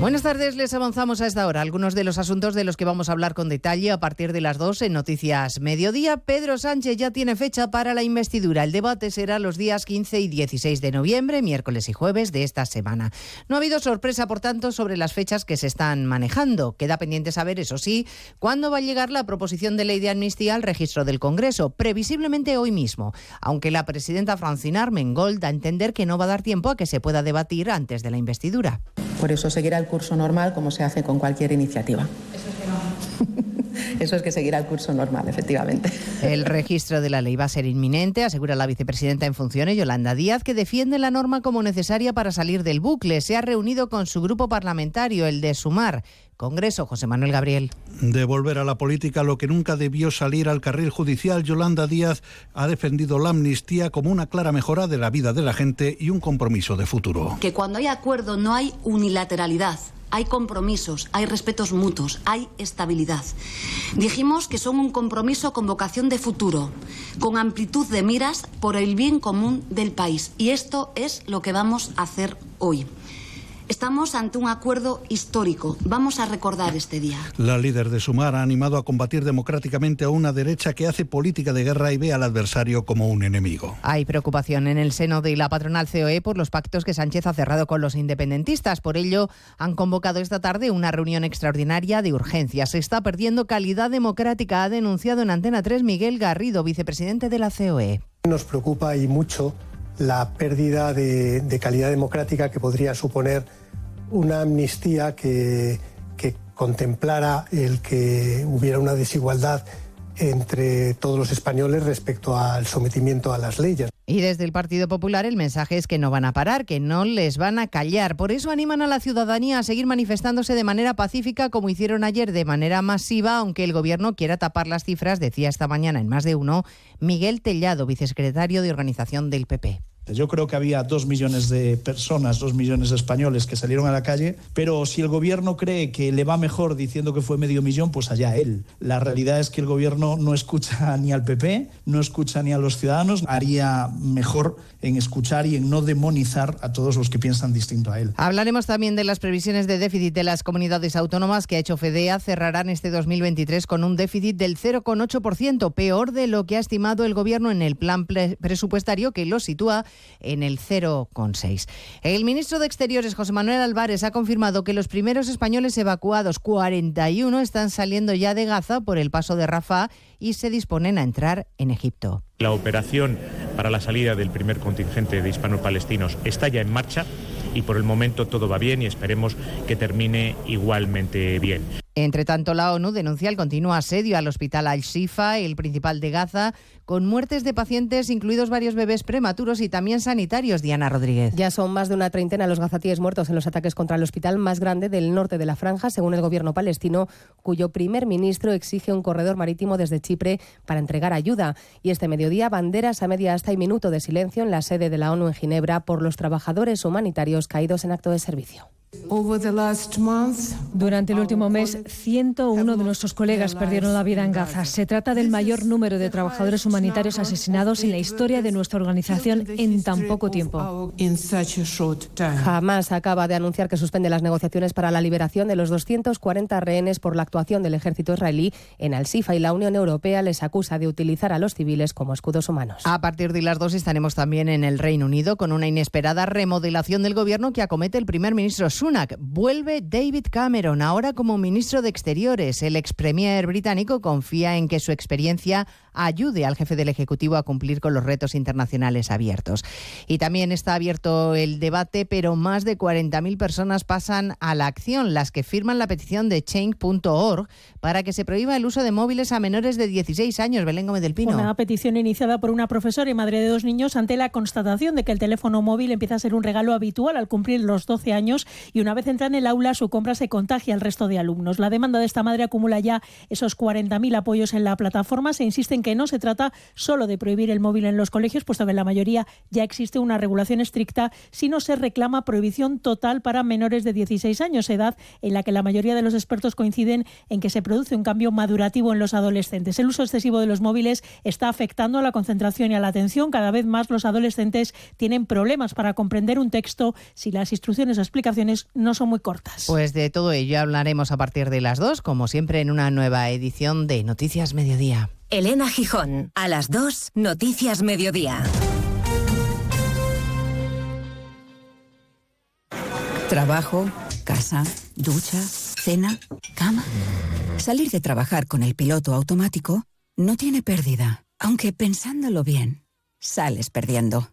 Buenas tardes, les avanzamos a esta hora algunos de los asuntos de los que vamos a hablar con detalle a partir de las 2 en Noticias Mediodía. Pedro Sánchez ya tiene fecha para la investidura. El debate será los días 15 y 16 de noviembre, miércoles y jueves de esta semana. No ha habido sorpresa, por tanto, sobre las fechas que se están manejando. Queda pendiente saber, eso sí, cuándo va a llegar la proposición de ley de amnistía al registro del Congreso, previsiblemente hoy mismo, aunque la presidenta Francina Armengol da a entender que no va a dar tiempo a que se pueda debatir antes de la investidura. Por eso seguirá el curso normal como se hace con cualquier iniciativa. Eso es que seguirá el curso normal, efectivamente. El registro de la ley va a ser inminente, asegura la vicepresidenta en funciones, Yolanda Díaz, que defiende la norma como necesaria para salir del bucle. Se ha reunido con su grupo parlamentario, el de Sumar. Congreso, José Manuel Gabriel. Devolver a la política lo que nunca debió salir al carril judicial, Yolanda Díaz ha defendido la amnistía como una clara mejora de la vida de la gente y un compromiso de futuro. Que cuando hay acuerdo no hay unilateralidad hay compromisos, hay respetos mutuos, hay estabilidad. Dijimos que son un compromiso con vocación de futuro, con amplitud de miras por el bien común del país. Y esto es lo que vamos a hacer hoy. Estamos ante un acuerdo histórico. Vamos a recordar este día. La líder de Sumar ha animado a combatir democráticamente a una derecha que hace política de guerra y ve al adversario como un enemigo. Hay preocupación en el seno de la patronal COE por los pactos que Sánchez ha cerrado con los independentistas. Por ello, han convocado esta tarde una reunión extraordinaria de urgencia. Se está perdiendo calidad democrática, ha denunciado en Antena 3 Miguel Garrido, vicepresidente de la COE. Nos preocupa y mucho la pérdida de, de calidad democrática que podría suponer una amnistía que, contemplara el que hubiera una desigualdad entre todos los españoles respecto al sometimiento a las leyes. Y desde el Partido Popular el mensaje es que no van a parar, que no les van a callar. Por eso animan a la ciudadanía a seguir manifestándose de manera pacífica como hicieron ayer de manera masiva, aunque el gobierno quiera tapar las cifras, decía esta mañana en más de uno Miguel Tellado, vicesecretario de organización del PP. Yo creo que había dos millones de personas, dos millones de españoles que salieron a la calle, pero si el gobierno cree que le va mejor diciendo que fue medio millón, pues allá él. La realidad es que el gobierno no escucha ni al PP, no escucha ni a los ciudadanos, haría mejor en escuchar y en no demonizar a todos los que piensan distinto a él. Hablaremos también de las previsiones de déficit de las comunidades autónomas que ha hecho FEDEA. Cerrarán este 2023 con un déficit del 0,8%, peor de lo que ha estimado el gobierno en el plan presupuestario que lo sitúa en el 0,6. El ministro de Exteriores, José Manuel Álvarez, ha confirmado que los primeros españoles evacuados, 41, están saliendo ya de Gaza por el paso de Rafah y se disponen a entrar en Egipto. La operación para la salida del primer contingente de hispano-palestinos está ya en marcha y por el momento todo va bien y esperemos que termine igualmente bien. Entre tanto, la ONU denuncia el continuo asedio al hospital Al-Shifa, el principal de Gaza, con muertes de pacientes, incluidos varios bebés prematuros y también sanitarios. Diana Rodríguez. Ya son más de una treintena los gazatíes muertos en los ataques contra el hospital más grande del norte de la franja, según el gobierno palestino, cuyo primer ministro exige un corredor marítimo desde Chipre para entregar ayuda. Y este mediodía, banderas a media hasta y minuto de silencio en la sede de la ONU en Ginebra por los trabajadores humanitarios caídos en acto de servicio. Durante el último mes, 101 de nuestros colegas perdieron la vida en Gaza. Se trata del mayor número de trabajadores humanitarios asesinados en la historia de nuestra organización en tan poco tiempo. Hamas acaba de anunciar que suspende las negociaciones para la liberación de los 240 rehenes por la actuación del ejército israelí en Al-Sifa y la Unión Europea les acusa de utilizar a los civiles como escudos humanos. A partir de las dos estaremos también en el Reino Unido con una inesperada remodelación del gobierno que acomete el primer ministro Sunak. Vuelve David Cameron, ahora como ministro de Exteriores. El ex premier británico confía en que su experiencia ayude al jefe del Ejecutivo a cumplir con los retos internacionales abiertos. Y también está abierto el debate, pero más de 40.000 personas pasan a la acción, las que firman la petición de change.org para que se prohíba el uso de móviles a menores de 16 años. Belén Gómez del Pino. Una petición iniciada por una profesora y madre de dos niños ante la constatación de que el teléfono móvil empieza a ser un regalo habitual al cumplir los 12 años y una vez entra en el aula su compra se contagia al resto de alumnos. La demanda de esta madre acumula ya esos 40.000 apoyos en la plataforma. Se insiste en que no se trata solo de prohibir el móvil en los colegios, puesto que en la mayoría ya existe una regulación estricta, sino se reclama prohibición total para menores de 16 años, edad en la que la mayoría de los expertos coinciden en que se produce un cambio madurativo en los adolescentes. El uso excesivo de los móviles está afectando a la concentración y a la atención. Cada vez más los adolescentes tienen problemas para comprender un texto si las instrucciones o explicaciones no son muy cortas. Pues de todo ello hablaremos a partir de las dos, como siempre en una nueva edición de Noticias Mediodía. Elena Gijón, a las 2, Noticias Mediodía. Trabajo, casa, ducha, cena, cama. Salir de trabajar con el piloto automático no tiene pérdida, aunque pensándolo bien, sales perdiendo.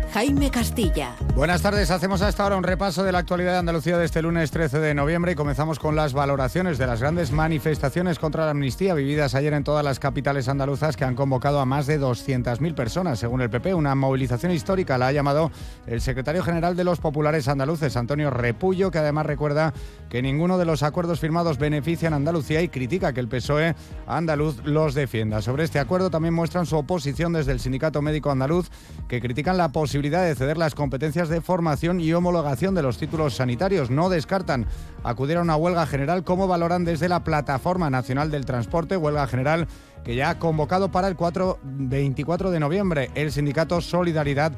Jaime Castilla. Buenas tardes, hacemos hasta ahora un repaso de la actualidad de Andalucía de este lunes 13 de noviembre y comenzamos con las valoraciones de las grandes manifestaciones contra la amnistía vividas ayer en todas las capitales andaluzas que han convocado a más de 200.000 personas, según el PP. Una movilización histórica la ha llamado el secretario general de los populares andaluces, Antonio Repullo, que además recuerda que ninguno de los acuerdos firmados benefician a Andalucía y critica que el PSOE andaluz los defienda. Sobre este acuerdo también muestran su oposición desde el Sindicato Médico Andaluz, que critican la posibilidad de ceder las competencias de formación y homologación de los títulos sanitarios. No descartan acudir a una huelga general como valoran desde la Plataforma Nacional del Transporte, huelga general que ya ha convocado para el 4, 24 de noviembre el sindicato Solidaridad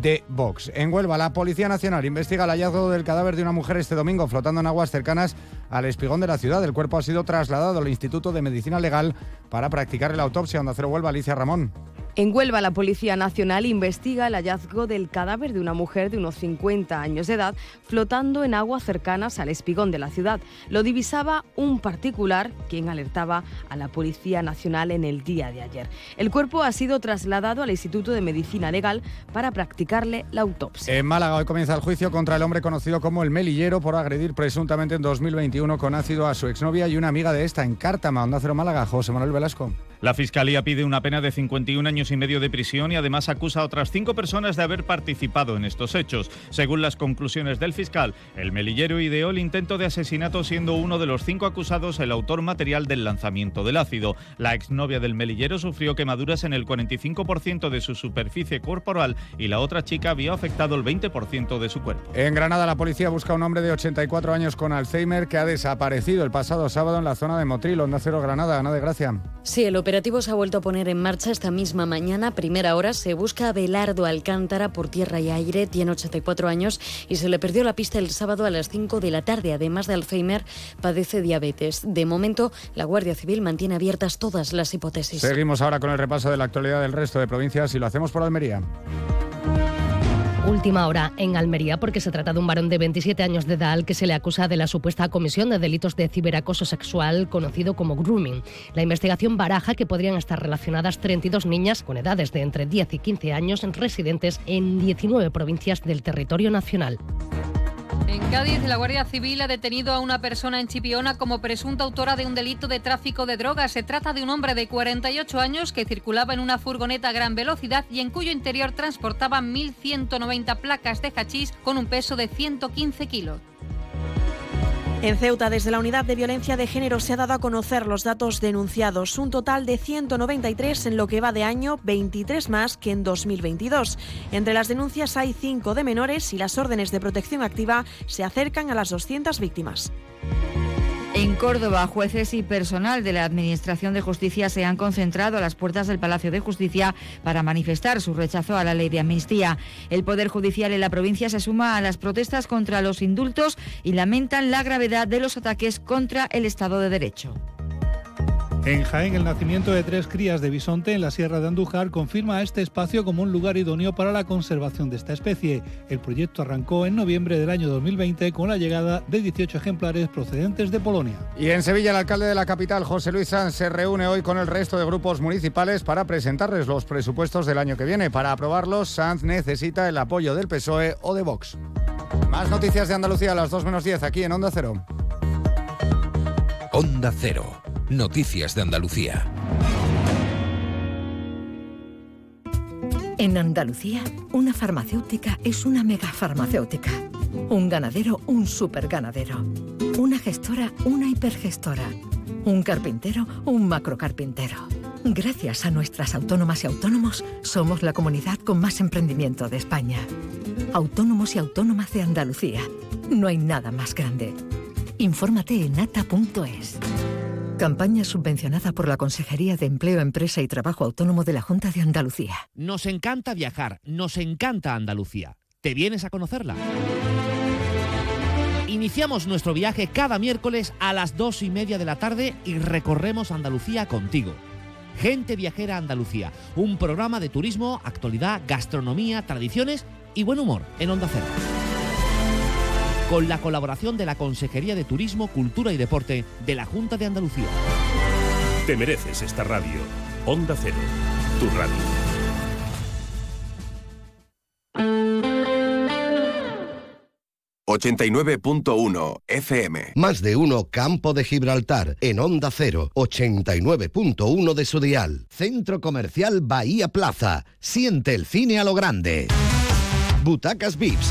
de Vox. En Huelva, la Policía Nacional investiga el hallazgo del cadáver de una mujer este domingo flotando en aguas cercanas al espigón de la ciudad. El cuerpo ha sido trasladado al Instituto de Medicina Legal para practicar la autopsia. Onda Cero Huelva, Alicia Ramón. En Huelva, la Policía Nacional investiga el hallazgo del cadáver de una mujer de unos 50 años de edad flotando en aguas cercanas al espigón de la ciudad. Lo divisaba un particular, quien alertaba a la Policía Nacional en el día de ayer. El cuerpo ha sido trasladado al Instituto de Medicina Legal para practicarle la autopsia. En Málaga hoy comienza el juicio contra el hombre conocido como el Melillero por agredir presuntamente en 2021 con ácido a su exnovia y una amiga de esta en Cártama, Onda Cero Málaga, José Manuel Velasco. La Fiscalía pide una pena de 51 años y medio de prisión y además acusa a otras cinco personas de haber participado en estos hechos. Según las conclusiones del fiscal, el melillero ideó el intento de asesinato siendo uno de los cinco acusados el autor material del lanzamiento del ácido. La exnovia del melillero sufrió quemaduras en el 45% de su superficie corporal y la otra chica vio afectado el 20% de su cuerpo. En Granada la policía busca a un hombre de 84 años con Alzheimer que ha desaparecido el pasado sábado en la zona de Motril, Onda Cero Granada. Ana de Gracia. Sí, el operativo se ha vuelto a poner en marcha esta misma mañana. Primera hora se busca a Belardo Alcántara por tierra y aire. Tiene 84 años y se le perdió la pista el sábado a las 5 de la tarde. Además de Alzheimer, padece diabetes. De momento, la Guardia Civil mantiene abiertas todas las hipótesis. Seguimos ahora con el repaso de la actualidad del resto de provincias y lo hacemos por Almería. Última hora en Almería porque se trata de un varón de 27 años de edad que se le acusa de la supuesta comisión de delitos de ciberacoso sexual conocido como grooming. La investigación baraja que podrían estar relacionadas 32 niñas con edades de entre 10 y 15 años residentes en 19 provincias del territorio nacional. En Cádiz, la Guardia Civil ha detenido a una persona en Chipiona como presunta autora de un delito de tráfico de drogas. Se trata de un hombre de 48 años que circulaba en una furgoneta a gran velocidad y en cuyo interior transportaba 1.190 placas de hachís con un peso de 115 kilos. En Ceuta, desde la Unidad de Violencia de Género, se ha dado a conocer los datos denunciados, un total de 193 en lo que va de año, 23 más que en 2022. Entre las denuncias hay 5 de menores y las órdenes de protección activa se acercan a las 200 víctimas. En Córdoba, jueces y personal de la Administración de Justicia se han concentrado a las puertas del Palacio de Justicia para manifestar su rechazo a la ley de amnistía. El Poder Judicial en la provincia se suma a las protestas contra los indultos y lamentan la gravedad de los ataques contra el Estado de Derecho. En Jaén, el nacimiento de tres crías de bisonte en la Sierra de Andújar confirma este espacio como un lugar idóneo para la conservación de esta especie. El proyecto arrancó en noviembre del año 2020 con la llegada de 18 ejemplares procedentes de Polonia. Y en Sevilla, el alcalde de la capital, José Luis Sanz, se reúne hoy con el resto de grupos municipales para presentarles los presupuestos del año que viene. Para aprobarlos, Sanz necesita el apoyo del PSOE o de Vox. Más noticias de Andalucía a las 2 menos 10 aquí en Onda Cero. Onda Cero. Noticias de Andalucía. En Andalucía, una farmacéutica es una megafarmacéutica. Un ganadero, un superganadero. Una gestora, una hipergestora. Un carpintero, un macrocarpintero. Gracias a nuestras autónomas y autónomos, somos la comunidad con más emprendimiento de España. Autónomos y autónomas de Andalucía. No hay nada más grande. Infórmate en ata.es. Campaña subvencionada por la Consejería de Empleo, Empresa y Trabajo Autónomo de la Junta de Andalucía. Nos encanta viajar, nos encanta Andalucía. ¿Te vienes a conocerla? Iniciamos nuestro viaje cada miércoles a las dos y media de la tarde y recorremos Andalucía contigo. Gente Viajera Andalucía, un programa de turismo, actualidad, gastronomía, tradiciones y buen humor en Onda Cero con la colaboración de la Consejería de Turismo, Cultura y Deporte de la Junta de Andalucía. Te mereces esta radio. Onda Cero, tu radio. ...89.1 FM. Más de uno Campo de Gibraltar, en Onda Cero, 89.1 de su dial. Centro Comercial Bahía Plaza. Siente el cine a lo grande. Butacas VIPS,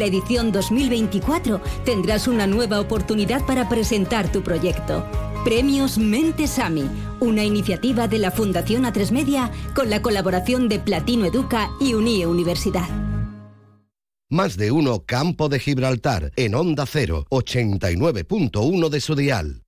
la edición 2024 tendrás una nueva oportunidad para presentar tu proyecto. Premios Mentesami, una iniciativa de la Fundación A3 Media con la colaboración de Platino Educa y Unie Universidad. Más de uno Campo de Gibraltar en Onda 0, 89.1 de su dial.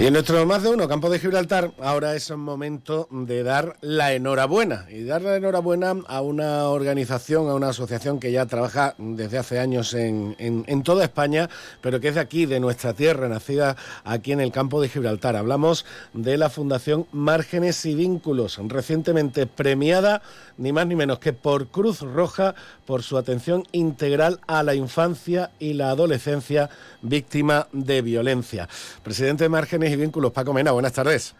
Y en nuestro más de uno, Campo de Gibraltar, ahora es un momento de dar la enhorabuena. Y dar la enhorabuena a una organización, a una asociación que ya trabaja desde hace años en, en, toda España, pero que es de aquí, de nuestra tierra, nacida aquí en el Campo de Gibraltar. Hablamos de la Fundación Márgenes y Vínculos, recientemente premiada, ni más ni menos que por Cruz Roja, por su atención integral a la infancia y la adolescencia víctima de violencia. Presidente de Márgenes y Vínculos, Paco Mena, buenas tardes.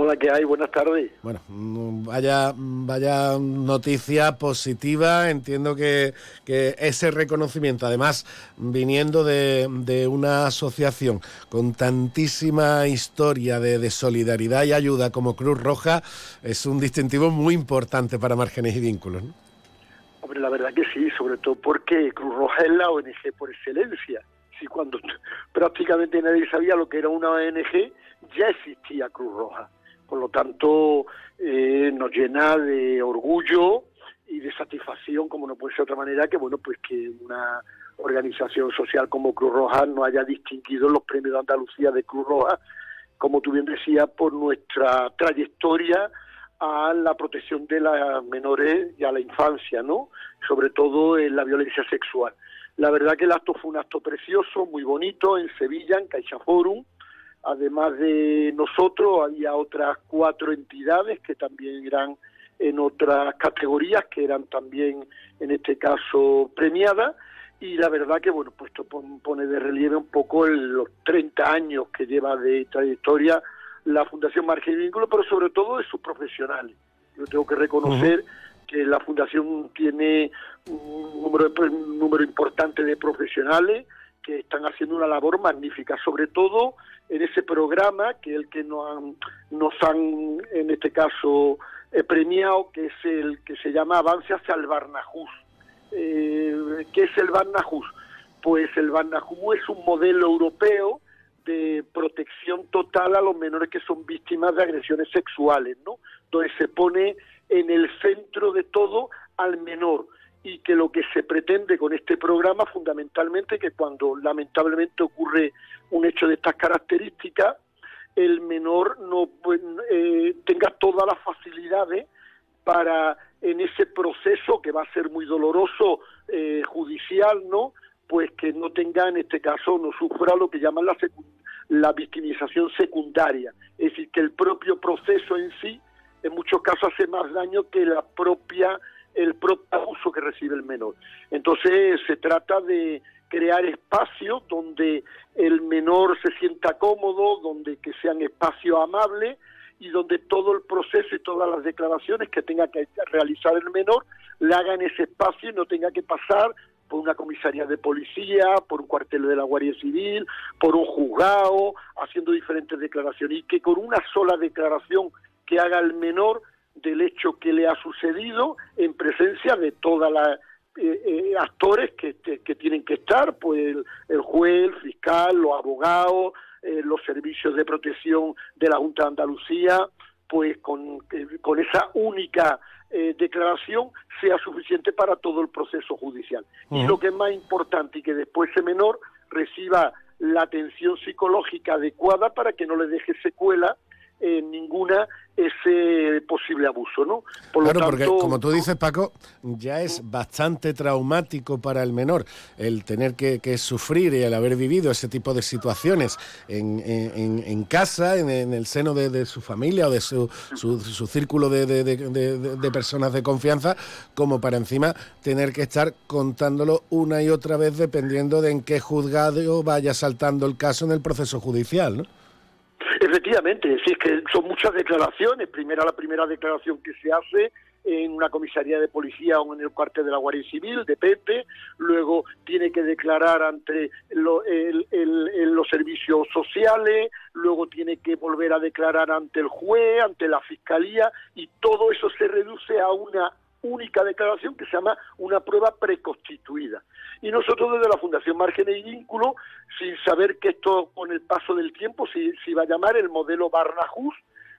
Hola, ¿qué hay? Buenas tardes. Bueno, mm, vaya, vaya noticia positiva. Entiendo que, que ese reconocimiento, además, viniendo de, de, una asociación con tantísima historia de, de, solidaridad y ayuda como Cruz Roja, es un distintivo muy importante para Márgenes y Vínculos. ¿no? Hombre, la verdad que sí, sobre todo porque Cruz Roja es la ONG por excelencia si cuando prácticamente nadie sabía lo que era una ONG, ya existía Cruz Roja. Por lo tanto, eh, nos llena de orgullo y de satisfacción, como no puede ser de otra manera, que bueno, pues que una organización social como Cruz Roja no haya distinguido los premios de Andalucía de Cruz Roja, como tú bien decías, por nuestra trayectoria a la protección de las menores y a la infancia, ¿no? Sobre todo en la violencia sexual. La verdad que el acto fue un acto precioso, muy bonito, en Sevilla, en Caixa Forum. Además de nosotros, había otras cuatro entidades que también eran en otras categorías, que eran también, en este caso, premiadas. Y la verdad que, bueno, pues esto pone de relieve un poco los 30 años que lleva de trayectoria la Fundación Margen y Vínculo, pero sobre todo de sus profesionales. Yo tengo que reconocer que la Fundación tiene un número, un número importante de profesionales que están haciendo una labor magnífica, sobre todo en ese programa que el que nos han, nos han en este caso, eh, premiado, que es el que se llama Avance hacia el Barnahus. Eh, ¿Qué es el Barnahus? Pues el Barnahus es un modelo europeo de protección total a los menores que son víctimas de agresiones sexuales, ¿no? Donde se pone en el centro de todo al menor y que lo que se pretende con este programa fundamentalmente que cuando lamentablemente ocurre un hecho de estas características el menor no eh, tenga todas las facilidades para en ese proceso que va a ser muy doloroso eh, judicial no pues que no tenga en este caso no sufra lo que llaman la la victimización secundaria, es decir, que el propio proceso en sí en muchos casos hace más daño que la propia el propio abuso que recibe el menor. Entonces se trata de crear espacios donde el menor se sienta cómodo, donde que sean espacios amables y donde todo el proceso y todas las declaraciones que tenga que realizar el menor le haga en ese espacio y no tenga que pasar por una comisaría de policía, por un cuartel de la Guardia Civil, por un juzgado, haciendo diferentes declaraciones y que con una sola declaración que haga el menor del hecho que le ha sucedido en presencia de todas las eh, eh, actores que, que, tienen que estar, pues el, juez, el fiscal, los abogados, eh, los servicios de protección de la Junta de Andalucía, pues con, con esa única declaración sea suficiente para todo el proceso judicial. Y lo que es más importante y que después ese menor reciba la atención psicológica adecuada para que no le deje secuela en ninguna ese posible abuso, ¿no? Por claro, porque como tú dices, Paco, ya es bastante traumático para el menor el tener que, sufrir y el haber vivido ese tipo de situaciones en, en, casa, en, el seno de, su familia o de su, su, círculo de, de, personas de confianza, como para encima tener que estar contándolo una y otra vez dependiendo de en qué juzgado vaya saltando el caso en el proceso judicial, ¿no? Efectivamente, es que son muchas declaraciones. Primera la primera declaración que se hace en una comisaría de policía o en el cuartel de la Guardia Civil, de Pepe, luego tiene que declarar ante los servicios sociales, luego tiene que volver a declarar ante el juez, ante la fiscalía, y todo eso se reduce a una única declaración que se llama una prueba preconstituida. Y nosotros desde la Fundación Márgenes y Vínculo, sin saber que esto con el paso del tiempo se, iba a llamar el modelo Barnahus,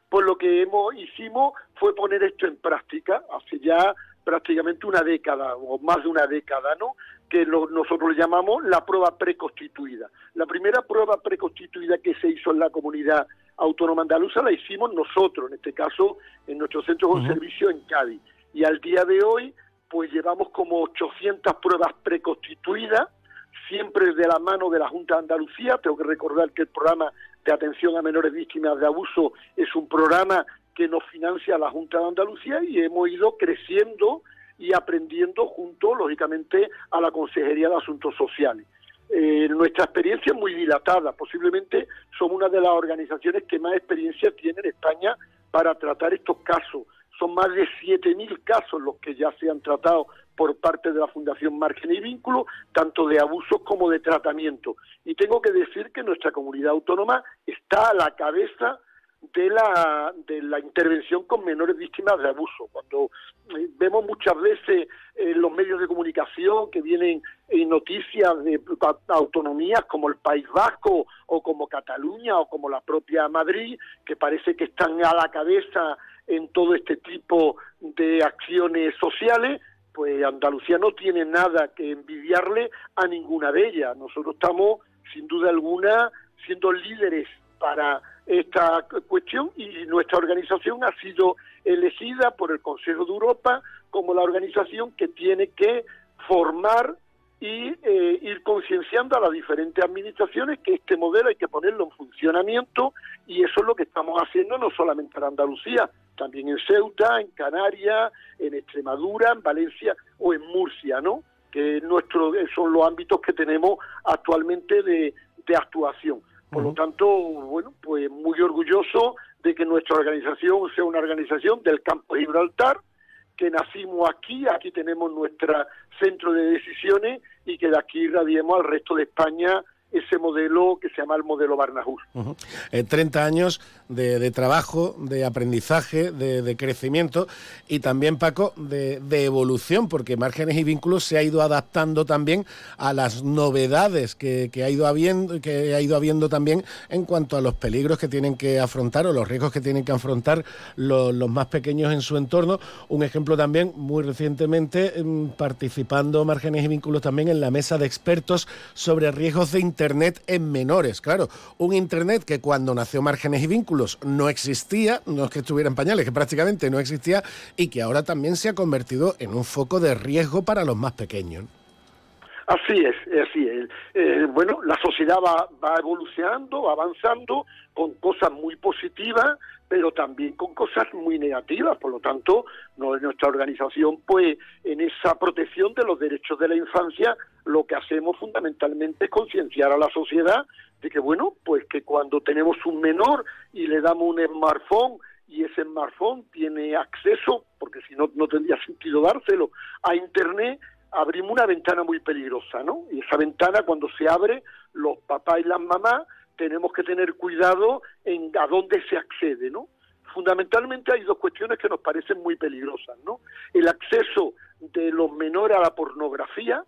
pues lo que hemos, hicimos fue poner esto en práctica hace ya prácticamente una década o más de una década, ¿no? Que nosotros le llamamos la prueba preconstituida. La primera prueba preconstituida que se hizo en la comunidad autónoma andaluza la hicimos nosotros, en este caso en nuestro centro de servicio en Cádiz y al día de hoy pues llevamos como 800 pruebas preconstituidas, siempre de la mano de la Junta de Andalucía. Tengo que recordar que el programa de atención a menores víctimas de abuso es un programa que nos financia la Junta de Andalucía y hemos ido creciendo y aprendiendo junto, lógicamente, a la Consejería de Asuntos Sociales. Eh, nuestra experiencia es muy dilatada, posiblemente somos una de las organizaciones que más experiencia tiene en España para tratar estos casos son más de 7.000 casos los que ya se han tratado por parte de la Fundación Margen y Vínculo, tanto de abusos como de tratamiento. Y tengo que decir que nuestra comunidad autónoma está a la cabeza de la, de la intervención con menores víctimas de abuso. Cuando eh, vemos muchas veces en los medios de comunicación que vienen en noticias de autonomías como el País Vasco o como Cataluña o como la propia Madrid, que parece que están a la cabeza en todo este tipo de acciones sociales, pues Andalucía no tiene nada que envidiarle a ninguna de ellas. Nosotros estamos, sin duda alguna, siendo líderes para esta cuestión y nuestra organización ha sido elegida por el Consejo de Europa como la organización que tiene que formar y eh, ir concienciando a las diferentes administraciones que este modelo hay que ponerlo en funcionamiento y eso es lo que estamos haciendo no solamente en Andalucía, también en Ceuta, en Canarias, en Extremadura, en Valencia o en Murcia, ¿no? Que nuestro, son los ámbitos que tenemos actualmente de, actuación. Por lo tanto, bueno, pues muy orgulloso de que nuestra organización sea una organización del campo de Gibraltar, que nacimos aquí, aquí tenemos nuestro centro de decisiones y que de aquí irradiemos al resto de España ese modelo que se llama el modelo Barnahus. 30 eh, años de, trabajo, de aprendizaje, de, crecimiento y también, Paco, de, evolución, porque Márgenes y Vínculos se ha ido adaptando también a las novedades que, ha, ido habiendo, que ha ido habiendo también en cuanto a los peligros que tienen que afrontar o los riesgos que tienen que afrontar los, más pequeños en su entorno. Un ejemplo también, muy recientemente, mm, participando Márgenes y Vínculos también en la mesa de expertos sobre riesgos de Internet en menores. Claro, un Internet que cuando nació Márgenes y Vínculos no existía, no es que estuviera en pañales, que prácticamente no existía, y que ahora también se ha convertido en un foco de riesgo para los más pequeños. Así es, así es. Eh, bueno, la sociedad va, va evolucionando, va avanzando con cosas muy positivas, pero también con cosas muy negativas. Por lo tanto, nuestra organización, pues, en esa protección de los derechos de la infancia, lo que hacemos fundamentalmente es concienciar a la sociedad de que, bueno, pues que cuando tenemos un menor y le damos un smartphone y ese smartphone tiene acceso, porque si no, no tendría sentido dárselo, a Internet, abrimos una ventana muy peligrosa, ¿no? Y esa ventana cuando se abre, los papás y las mamás tenemos que tener cuidado en a dónde se accede, ¿no? Fundamentalmente hay dos cuestiones que nos parecen muy peligrosas, ¿no? El acceso de los menores a la pornografía,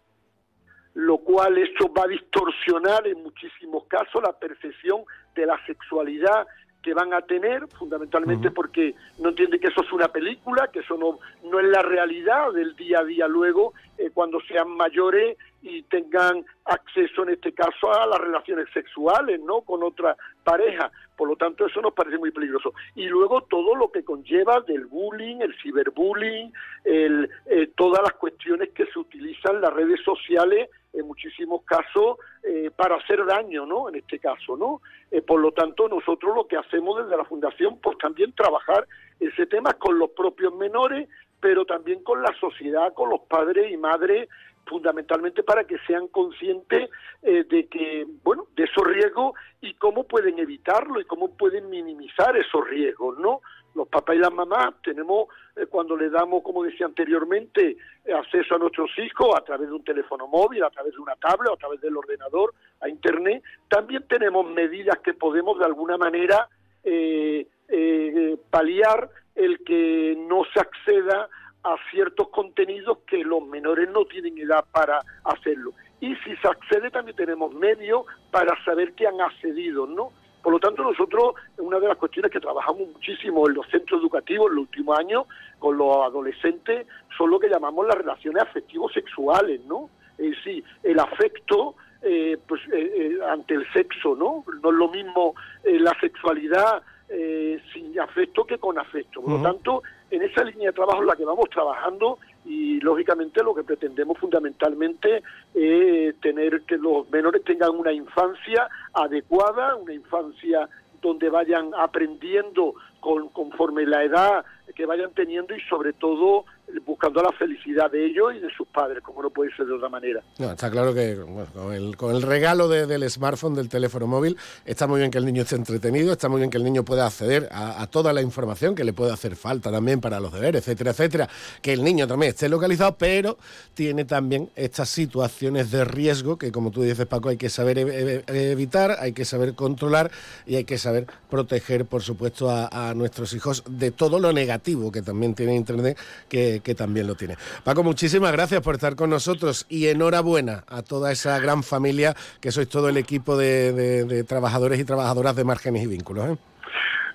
lo cual eso va a distorsionar en muchísimos casos la percepción de la sexualidad que van a tener, fundamentalmente porque no entienden que eso es una película, que eso no, no es la realidad del día a día luego, eh, cuando sean mayores y tengan acceso en este caso a las relaciones sexuales, ¿no? Con otra pareja. Por lo tanto, eso nos parece muy peligroso. Y luego todo lo que conlleva del bullying, el ciberbullying, el, eh, todas las cuestiones que se utilizan las redes sociales en muchísimos casos eh, para hacer daño, ¿no? En este caso, ¿no? Eh, por lo tanto, nosotros lo que hacemos desde la Fundación, pues también trabajar ese tema con los propios menores, pero también con la sociedad, con los padres y madres fundamentalmente para que sean conscientes eh, de que, bueno, de esos riesgos y cómo pueden evitarlo y cómo pueden minimizar esos riesgos, ¿no? Los papás y las mamás tenemos, eh, cuando le damos, como decía anteriormente, eh, acceso a nuestros hijos a través de un teléfono móvil, a través de una tablet, a través del ordenador, a Internet, también tenemos medidas que podemos de alguna manera paliar el que no se acceda a ciertos contenidos que los menores no tienen edad para hacerlo. Y si se accede también tenemos medios para saber que han accedido, ¿no? Por lo tanto, nosotros, una de las cuestiones que trabajamos muchísimo en los centros educativos en los últimos años con los adolescentes son lo que llamamos las relaciones afectivos sexuales, ¿no? Es decir, el afecto eh, pues, eh, eh, ante el sexo, ¿no? No es lo mismo la sexualidad sin afecto que con afecto. Por lo tanto, en esa línea de trabajo en la que vamos trabajando y lógicamente lo que pretendemos fundamentalmente es tener que los menores tengan una infancia adecuada, una infancia donde vayan aprendiendo con, conforme la edad que vayan teniendo y sobre todo buscando la felicidad de ellos y de sus padres, como no puede ser de otra manera. está claro que con, el, regalo del smartphone, del teléfono móvil, está muy bien que el niño esté entretenido, está muy bien que el niño pueda acceder a, toda la información que le puede hacer falta también para los deberes, etcétera, etcétera, que el niño también esté localizado, pero tiene también estas situaciones de riesgo que, como tú dices, Paco, hay que saber evitar, hay que saber controlar y hay que saber proteger, por supuesto, a nuestros hijos de todo lo negativo que también tiene Internet, que, también lo tiene. Paco, muchísimas gracias por estar con nosotros y enhorabuena a toda esa gran familia que sois todo el equipo de, trabajadores y trabajadoras de márgenes y vínculos. ¿eh?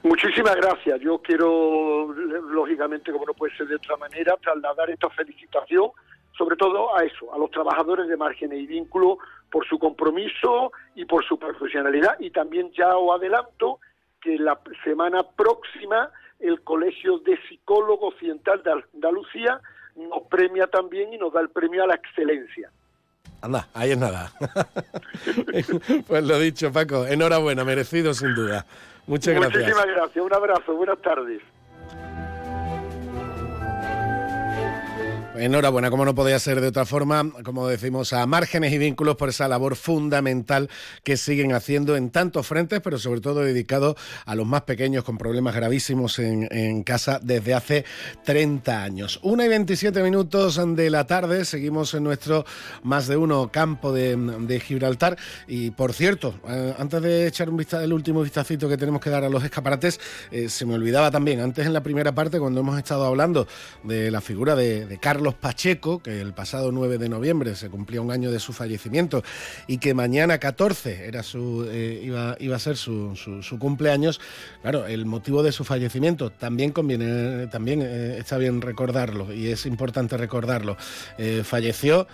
Muchísimas gracias. Yo quiero, lógicamente, como no puede ser de otra manera, trasladar esta felicitación, sobre todo a eso, a los trabajadores de márgenes y vínculos, por su compromiso y por su profesionalidad. Y también ya os adelanto que la semana próxima el Colegio de Psicólogos Occidental de Andalucía nos premia también y nos da el premio a la excelencia. Anda, ahí es nada. pues lo dicho, Paco, enhorabuena, merecido sin duda. Muchas gracias. Muchísimas gracias, un abrazo, buenas tardes. Enhorabuena, como no podía ser de otra forma, como decimos, a márgenes y vínculos por esa labor fundamental que siguen haciendo en tantos frentes, pero sobre todo dedicado a los más pequeños con problemas gravísimos en, casa desde hace 30 años. Una y 27 minutos de la tarde, seguimos en nuestro más de uno campo de, Gibraltar. Y por cierto, eh, antes de echar un vista, el último vistacito que tenemos que dar a los escaparates, eh, se me olvidaba también, antes en la primera parte, cuando hemos estado hablando de la figura de Carlos, Pacheco, que el pasado 9 de noviembre se cumplía un año de su fallecimiento y que mañana 14 era su, eh, iba, iba, a ser su, su, cumpleaños, claro, el motivo de su fallecimiento también conviene, también eh, está bien recordarlo y es importante recordarlo. Eh, falleció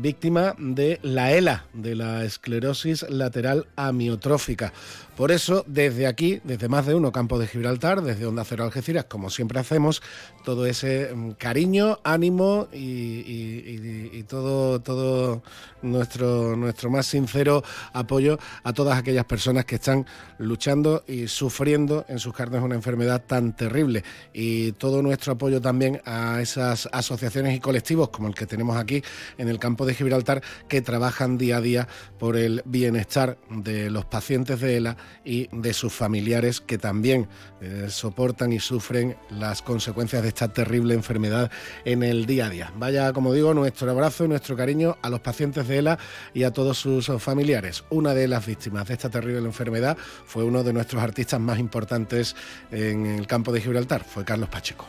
víctima de la ELA, de la esclerosis lateral amiotrófica. Por eso, desde aquí, desde más de uno Campo de Gibraltar, desde Onda Cero Algeciras, como siempre hacemos, todo ese mm, cariño, ánimo, ánimo y, todo, todo nuestro, nuestro más sincero apoyo a todas aquellas personas que están luchando y sufriendo en sus carnes una enfermedad tan terrible. Y todo nuestro apoyo también a esas asociaciones y colectivos como el que tenemos aquí en el campo de Gibraltar que trabajan día a día por el bienestar de los pacientes de ELA y de sus familiares que también eh, soportan y sufren las consecuencias de esta terrible enfermedad en el día a día. Vaya, como digo, nuestro abrazo y nuestro cariño a los pacientes de ELA y a todos sus familiares. Una de las víctimas de esta terrible enfermedad fue uno de nuestros artistas más importantes en el campo de Gibraltar, fue Carlos Pacheco.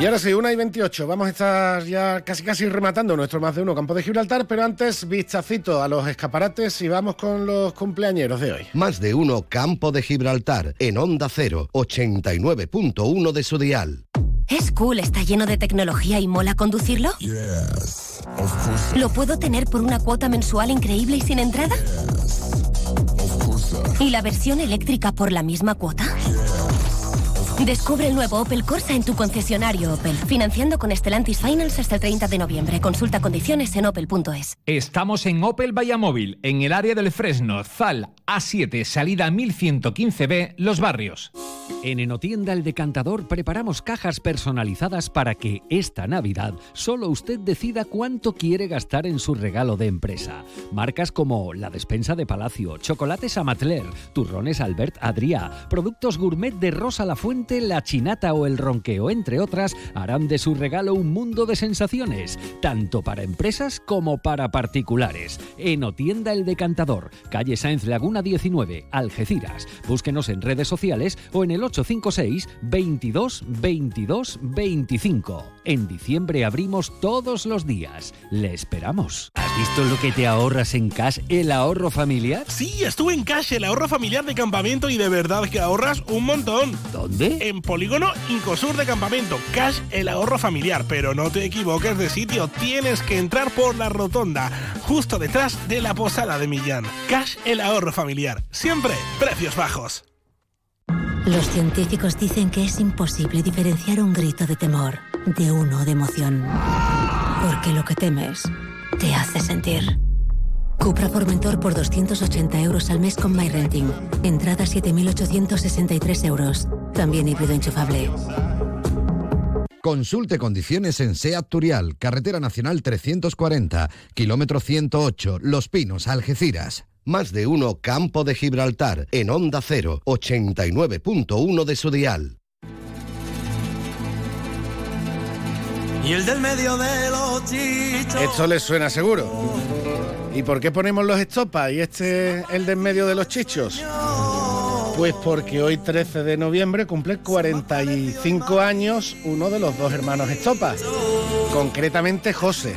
Y ahora sí, una y 28. Vamos a estar ya casi casi rematando nuestro más de uno campo de Gibraltar, pero antes vistacito a los escaparates y vamos con los cumpleañeros de hoy. Más de uno campo de Gibraltar en Onda 0, 89.1 de su dial. ¿Es cool, está lleno de tecnología y mola conducirlo? ¿Lo puedo tener por una cuota mensual increíble y sin entrada? ¿Y la versión eléctrica por la misma cuota? Descubre el nuevo Opel Corsa en tu concesionario Opel. Financiando con Stellantis Finance hasta el 30 de noviembre. Consulta condiciones en opel.es. Estamos en Opel Vallamóvil, en el área del Fresno, Zal, A7, salida 1115B, Los Barrios. En Enotienda El Decantador preparamos cajas personalizadas para que esta Navidad solo usted decida cuánto quiere gastar en su regalo de empresa. Marcas como la despensa de Palacio, chocolates Amatler, turrones Albert Adrià, productos gourmet de Rosa La Fuente, La Chinata o El Ronqueo, entre otras, harán de su regalo un mundo de sensaciones, tanto para empresas como para particulares. Enotienda El Decantador, calle Sáenz Laguna 19, Algeciras. Búsquenos en redes sociales o en el 856 22 22 25. En diciembre abrimos todos los días. Le esperamos. ¿Has visto lo que te ahorras en Cash, el ahorro familiar? Sí, estuve en Cash, el ahorro familiar de campamento y de verdad que ahorras un montón. ¿Dónde? En Polígono Incosur de Campamento. Cash, el ahorro familiar. Pero no te equivoques de sitio, tienes que entrar por la rotonda, justo detrás de la posada de Millán. Cash, el ahorro familiar. Siempre precios bajos. Los científicos dicen que es imposible diferenciar un grito de temor de uno de emoción. Porque lo que temes te hace sentir. Cupra Formentor por 280 euros al mes con MyRenting. Entrada 7.863 euros. También híbrido enchufable. Consulte condiciones en SEAT Turial, Carretera Nacional 340, kilómetro 108, Los Pinos, Algeciras. Más de uno Campo de Gibraltar en Onda 0, 89.1 de su dial. Y el del medio de los chichos. Esto les suena seguro. ¿Y por qué ponemos los estopas y este el del medio de los chichos? Pues porque hoy 13 de noviembre cumple 45 años uno de los dos hermanos estopas, concretamente José.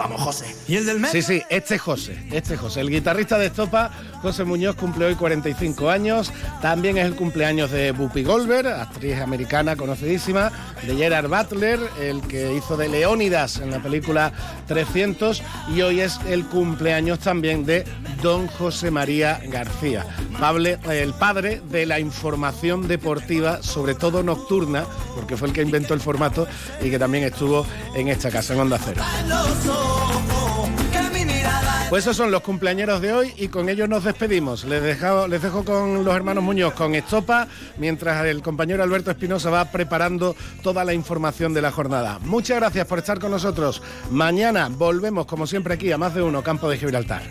Vamos, José. ¿Y el del medio? Sí, sí, este es José, este es José. El guitarrista de Estopa, José Muñoz, cumple hoy 45 años. También es el cumpleaños de Whoopi Goldberg, actriz americana conocidísima, de Gerard Butler, el que hizo de Leónidas en la película 300. Y hoy es el cumpleaños también de Don José María García, el padre de la información deportiva, sobre todo nocturna, porque fue el que inventó el formato y que también estuvo en esta casa, en Onda Cero. Pues esos son los cumpleañeros de hoy y con ellos nos despedimos. Les, dejo, les dejo con los hermanos Muñoz con Estopa, mientras el compañero Alberto Espinosa va preparando toda la información de la jornada. Muchas gracias por estar con nosotros. Mañana volvemos, como siempre, aquí a más de uno, Campo de Gibraltar.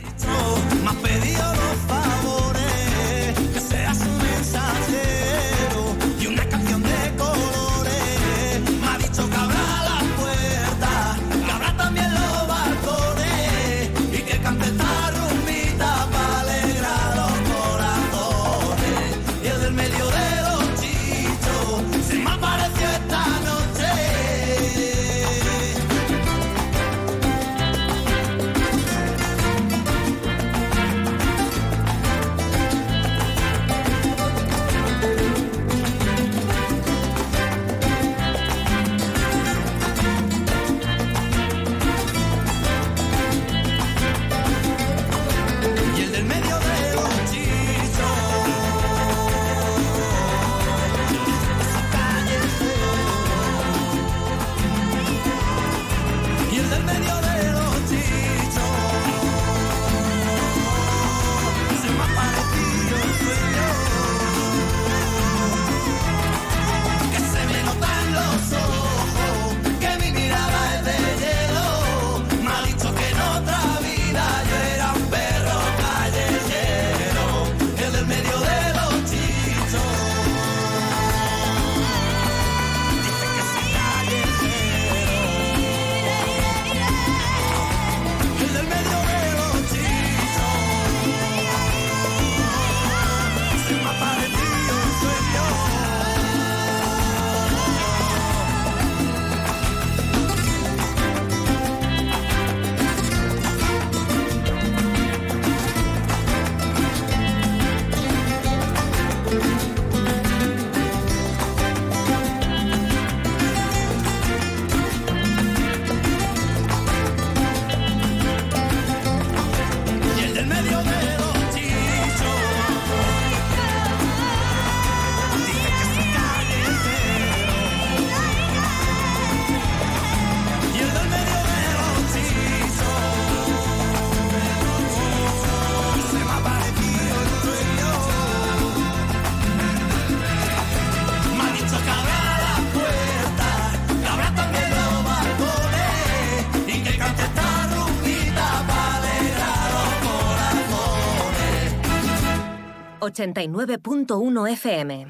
89.1 FM.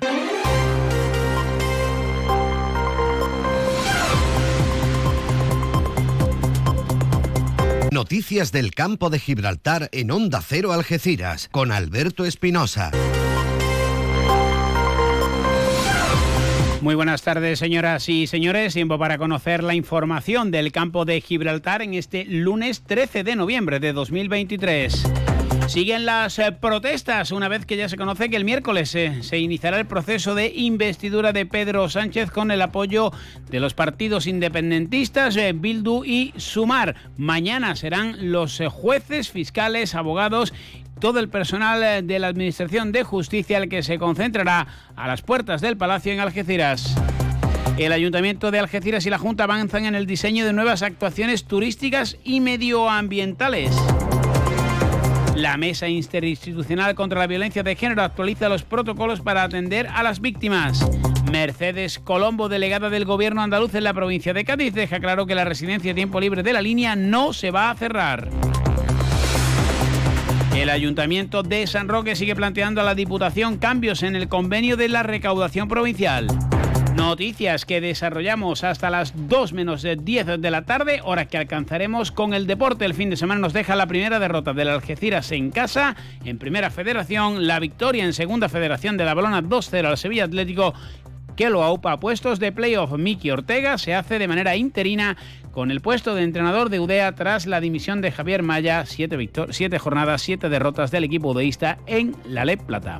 Noticias del campo de Gibraltar en Onda Cero Algeciras con Alberto Espinosa. Muy buenas tardes, señoras y señores. Tiempo para conocer la información del campo de Gibraltar en este lunes 13 de noviembre de 2023. Siguen las eh, protestas una vez que ya se conoce que el miércoles eh, se iniciará el proceso de investidura de Pedro Sánchez con el apoyo de los partidos independentistas eh, Bildu y Sumar. Mañana serán los jueces, fiscales, abogados todo el personal de la Administración de Justicia el que se concentrará a las puertas del Palacio en Algeciras. El Ayuntamiento de Algeciras y la Junta avanzan en el diseño de nuevas actuaciones turísticas y medioambientales. La Mesa Interinstitucional contra la Violencia de Género actualiza los protocolos para atender a las víctimas. Mercedes Colombo, delegada del Gobierno andaluz en la provincia de Cádiz, deja claro que la residencia tiempo libre de la línea no se va a cerrar. El Ayuntamiento de San Roque sigue planteando a la Diputación cambios en el convenio de la recaudación provincial. Noticias que desarrollamos hasta las 2 menos de 10 de la tarde, hora que alcanzaremos con el deporte. El fin de semana nos deja la primera derrota del Algeciras en casa, en Primera Federación, la victoria en Segunda Federación de la Balona 2-0 al Sevilla Atlético que lo aupa puestos de playoff. Miki Ortega se hace de manera interina con el puesto de entrenador de UDEA tras la dimisión de Javier Maya. Siete, siete jornadas, siete derrotas del equipo udeísta en la LEP Plata.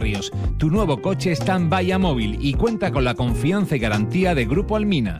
Tu nuevo coche está en Bahía Móvil y cuenta con la confianza y garantía de Grupo Almina.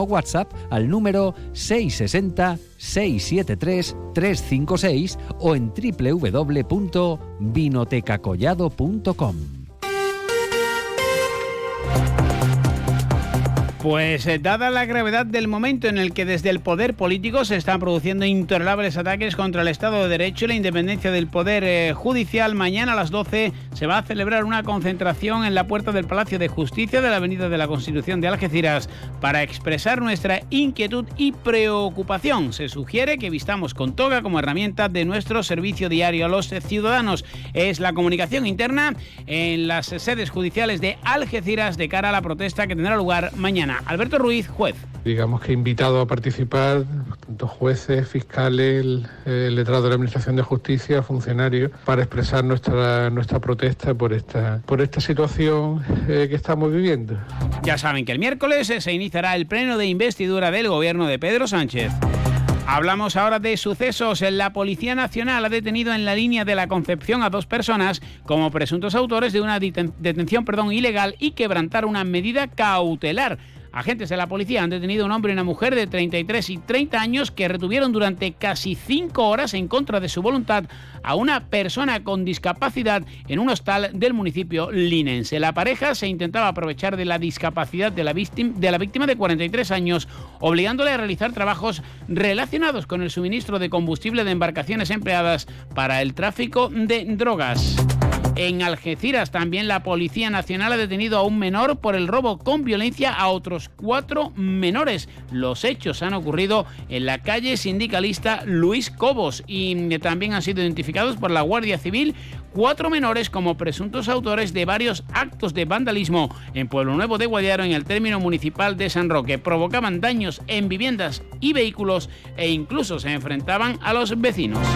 o WhatsApp al número 660 673 356 o en www.vinotecacollado.com. Pues eh, dada la gravedad del momento en el que desde el poder político se están produciendo intolerables ataques contra el Estado de Derecho y la independencia del poder eh, judicial, mañana a las 12 se va a celebrar una concentración en la puerta del Palacio de Justicia de la Avenida de la Constitución de Algeciras para expresar nuestra inquietud y preocupación. Se sugiere que vistamos con toga como herramienta de nuestro servicio diario a los ciudadanos. Es la comunicación interna en las sedes judiciales de Algeciras de cara a la protesta que tendrá lugar mañana. Alberto Ruiz, juez. digamos que invitado a participar tanto jueces, fiscales, el, el letrado de la Administración de Justicia, funcionarios, para expresar nuestra nuestra protesta por esta por esta situación eh, que estamos viviendo. Ya saben que el miércoles se iniciará el pleno de investidura del gobierno de Pedro Sánchez. Hablamos ahora de sucesos. La Policía Nacional ha detenido en la línea de la Concepción a dos personas como presuntos autores de una deten- detención perdón, ilegal y quebrantar una medida cautelar. Agentes de la policía han detenido a un hombre y una mujer de 33 y 30 años que retuvieron durante casi 5 horas en contra de su voluntad a una persona con discapacidad en un hostal del municipio linense. La pareja se intentaba aprovechar de la discapacidad de la, víctima, de la víctima de 43 años, obligándole a realizar trabajos relacionados con el suministro de combustible de embarcaciones empleadas para el tráfico de drogas. En Algeciras también la Policía Nacional ha detenido a un menor por el robo con violencia a otros cuatro menores. Los hechos han ocurrido en la calle sindicalista Luis Cobos y también han sido identificados por la Guardia Civil cuatro menores como presuntos autores de varios actos de vandalismo en Pueblo Nuevo de Guadiaro en el término municipal de San Roque. Provocaban daños en viviendas y vehículos e incluso se enfrentaban a los vecinos.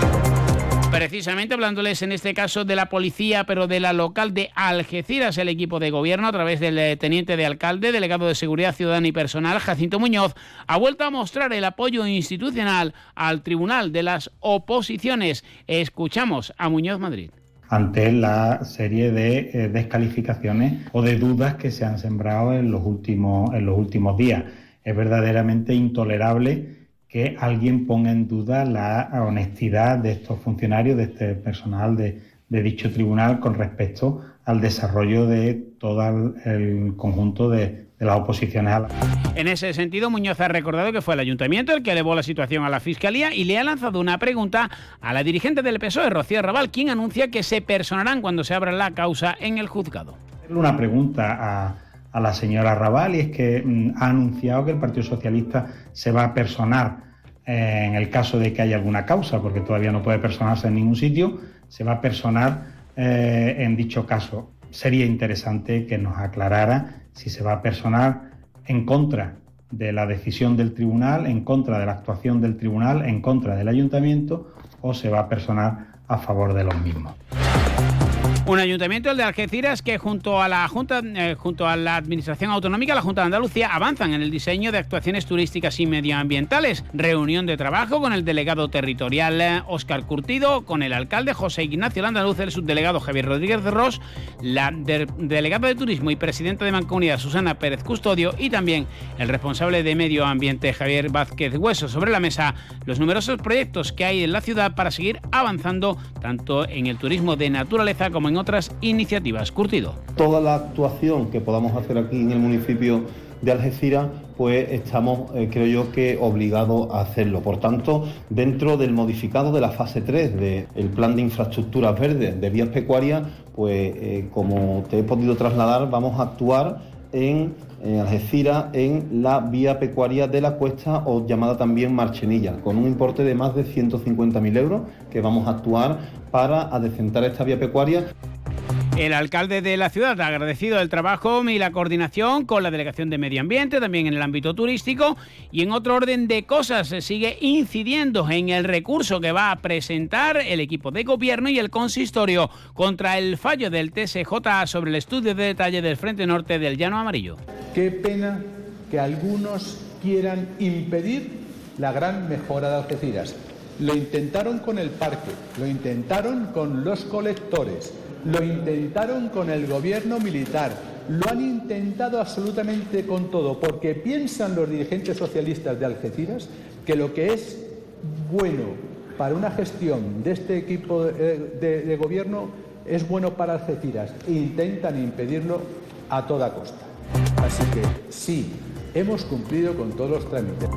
Precisamente hablándoles en este caso de la policía, pero de la local de Algeciras, el equipo de gobierno, a través del eh, teniente de alcalde, delegado de Seguridad Ciudadana y Personal, Jacinto Muñoz, ha vuelto a mostrar el apoyo institucional al Tribunal de las Oposiciones. Escuchamos a Muñoz Madrid ante la serie de eh, descalificaciones o de dudas que se han sembrado en los últimos, en los últimos días. Es verdaderamente intolerable que alguien ponga en duda la honestidad de estos funcionarios, de este personal de, dicho tribunal con respecto al desarrollo de todo el, conjunto de, las oposiciones a la... En ese sentido, Muñoz ha recordado que fue el ayuntamiento el que elevó la situación a la Fiscalía y le ha lanzado una pregunta a la dirigente del PSOE, Rocío Raval, quien anuncia que se personarán cuando se abra la causa en el juzgado. Una pregunta a a la señora Raval y es que mm, ha anunciado que el Partido Socialista se va a personar eh, en el caso de que haya alguna causa, porque todavía no puede personarse en ningún sitio, se va a personar eh, en dicho caso. Sería interesante que nos aclarara si se va a personar en contra de la decisión del tribunal, en contra de la actuación del tribunal, en contra del ayuntamiento o se va a personar a favor de los mismos. Un ayuntamiento, el de Algeciras, que junto a la Junta, eh, junto a la Administración Autonómica, la Junta de Andalucía, avanzan en el diseño de actuaciones turísticas y medioambientales. Reunión de trabajo con el delegado territorial Óscar Curtido, con el alcalde José Ignacio Landaluz, el subdelegado Javier Rodríguez de Ross, la delegada de Turismo y presidenta de Mancomunidad Susana Pérez Custodio y también el responsable de Medio Ambiente Javier Vázquez Hueso sobre la mesa los numerosos proyectos que hay en la ciudad para seguir avanzando tanto en el turismo de naturaleza como en otras iniciativas. Curtido. Toda la actuación que podamos hacer aquí en el municipio de Algeciras, pues estamos, eh, creo yo, que obligados a hacerlo. Por tanto, dentro del modificado de la fase 3 del plan de infraestructuras verdes de vías pecuarias, pues eh, como te he podido trasladar, vamos a actuar en, en Algeciras en la vía pecuaria de la cuesta o llamada también Marchenilla, con un importe de más de 150.000 euros que vamos a actuar para adecentar esta vía pecuaria. El alcalde de la ciudad ha agradecido el trabajo y la coordinación con la Delegación de Medio Ambiente, también en el ámbito turístico. Y en otro orden de cosas, se sigue incidiendo en el recurso que va a presentar el equipo de gobierno y el consistorio contra el fallo del TSJ sobre el estudio de detalle del Frente Norte del Llano Amarillo. Qué pena que algunos quieran impedir la gran mejora de Algeciras. Lo intentaron con el parque, lo intentaron con los colectores lo intentaron con el gobierno militar, lo han intentado absolutamente con todo, porque piensan los dirigentes socialistas de Algeciras que lo que es bueno para una gestión de este equipo de, gobierno es bueno para Algeciras intentan impedirlo a toda costa. Así que sí, hemos cumplido con todos los trámites.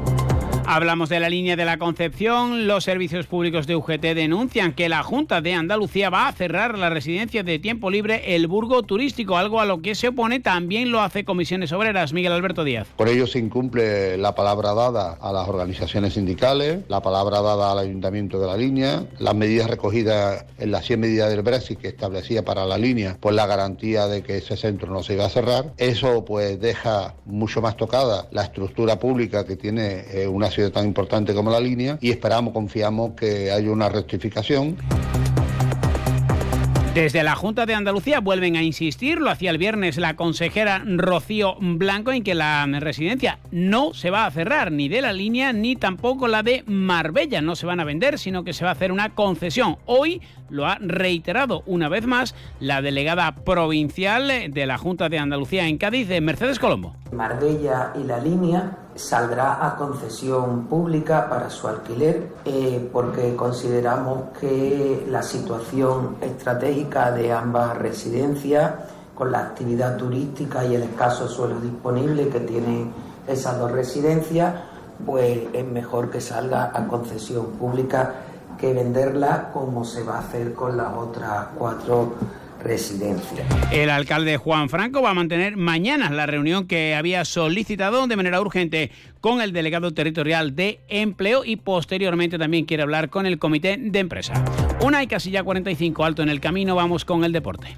Hablamos de la línea de la Concepción. Los servicios públicos de UGT denuncian que la Junta de Andalucía va a cerrar la residencia de tiempo libre El Burgo Turístico, algo a lo que se opone también lo hace Comisiones Obreras. Miguel Alberto Díaz. Por ello se incumple la palabra dada a las organizaciones sindicales, la palabra dada al Ayuntamiento de la línea, las medidas recogidas en las 100 medidas del Brexit que establecía para la línea, pues la garantía de que ese centro no se iba a cerrar. Eso pues deja mucho más tocada la estructura pública que tiene eh, una ciudad tan importante como la línea y esperamos, confiamos que haya una rectificación. Desde la Junta de Andalucía vuelven a insistir, lo hacía el viernes la consejera Rocío Blanco, en que la residencia no se va a cerrar, ni de la línea, ni tampoco la de Marbella. No se van a vender, sino que se va a hacer una concesión. Hoy lo ha reiterado una vez más la delegada provincial de la Junta de Andalucía en Cádiz, Mercedes Colombo. Marbella y la línea saldrá a concesión pública para su alquiler eh, porque consideramos que la situación estratégica de ambas residencias con la actividad turística y el escaso suelo disponible que tienen esas dos residencias pues es mejor que salga a concesión pública que venderla como se va a hacer con las otras cuatro residencia. El alcalde Juan Franco va a mantener mañana la reunión que había solicitado de manera urgente con el delegado territorial de empleo y posteriormente también quiere hablar con el comité de empresa. Una y casilla 45 alto en el camino, vamos con el deporte.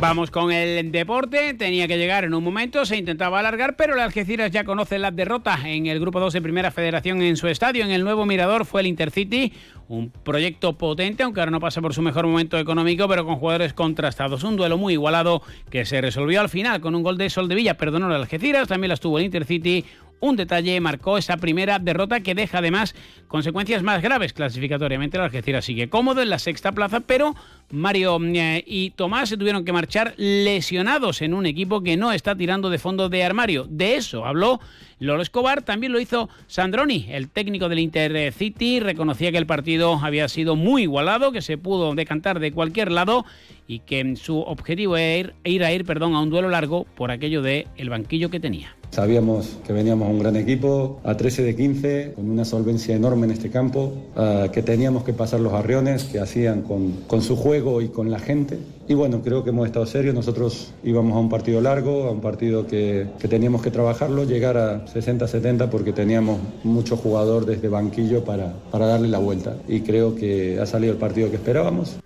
Vamos con el deporte. Tenía que llegar en un momento, se intentaba alargar, pero el Algeciras ya conoce la derrota en el grupo 2 de Primera Federación en su estadio. En el nuevo Mirador fue el Intercity, un proyecto potente, aunque ahora no pasa por su mejor momento económico, pero con jugadores contrastados. Un duelo muy igualado que se resolvió al final con un gol de Sol de Villa. Perdonó el Algeciras, también las tuvo el Intercity un detalle marcó esa primera derrota que deja además consecuencias más graves clasificatoriamente. El Algeciras sigue cómodo en la sexta plaza, pero Mario eh, y Tomás se tuvieron que marchar lesionados en un equipo que no está tirando de fondo de armario. De eso habló Lolo Escobar, también lo hizo Sandroni, el técnico del Intercity, reconocía que el partido había sido muy igualado, que se pudo decantar de cualquier lado y que su objetivo era ir, a ir perdón, a un duelo largo por aquello de banquillo que tenía. Sabíamos que veníamos a un gran equipo, a 13 de 15, con una solvencia enorme en este campo, que teníamos que pasar los arriones que hacían con, con, su juego y con la gente. Y bueno, creo que hemos estado serios. Nosotros íbamos a un partido largo, a un partido que, que teníamos que trabajarlo, llegar a 60-70 porque teníamos mucho jugador desde banquillo para, para darle la vuelta. Y creo que ha salido el partido que esperábamos.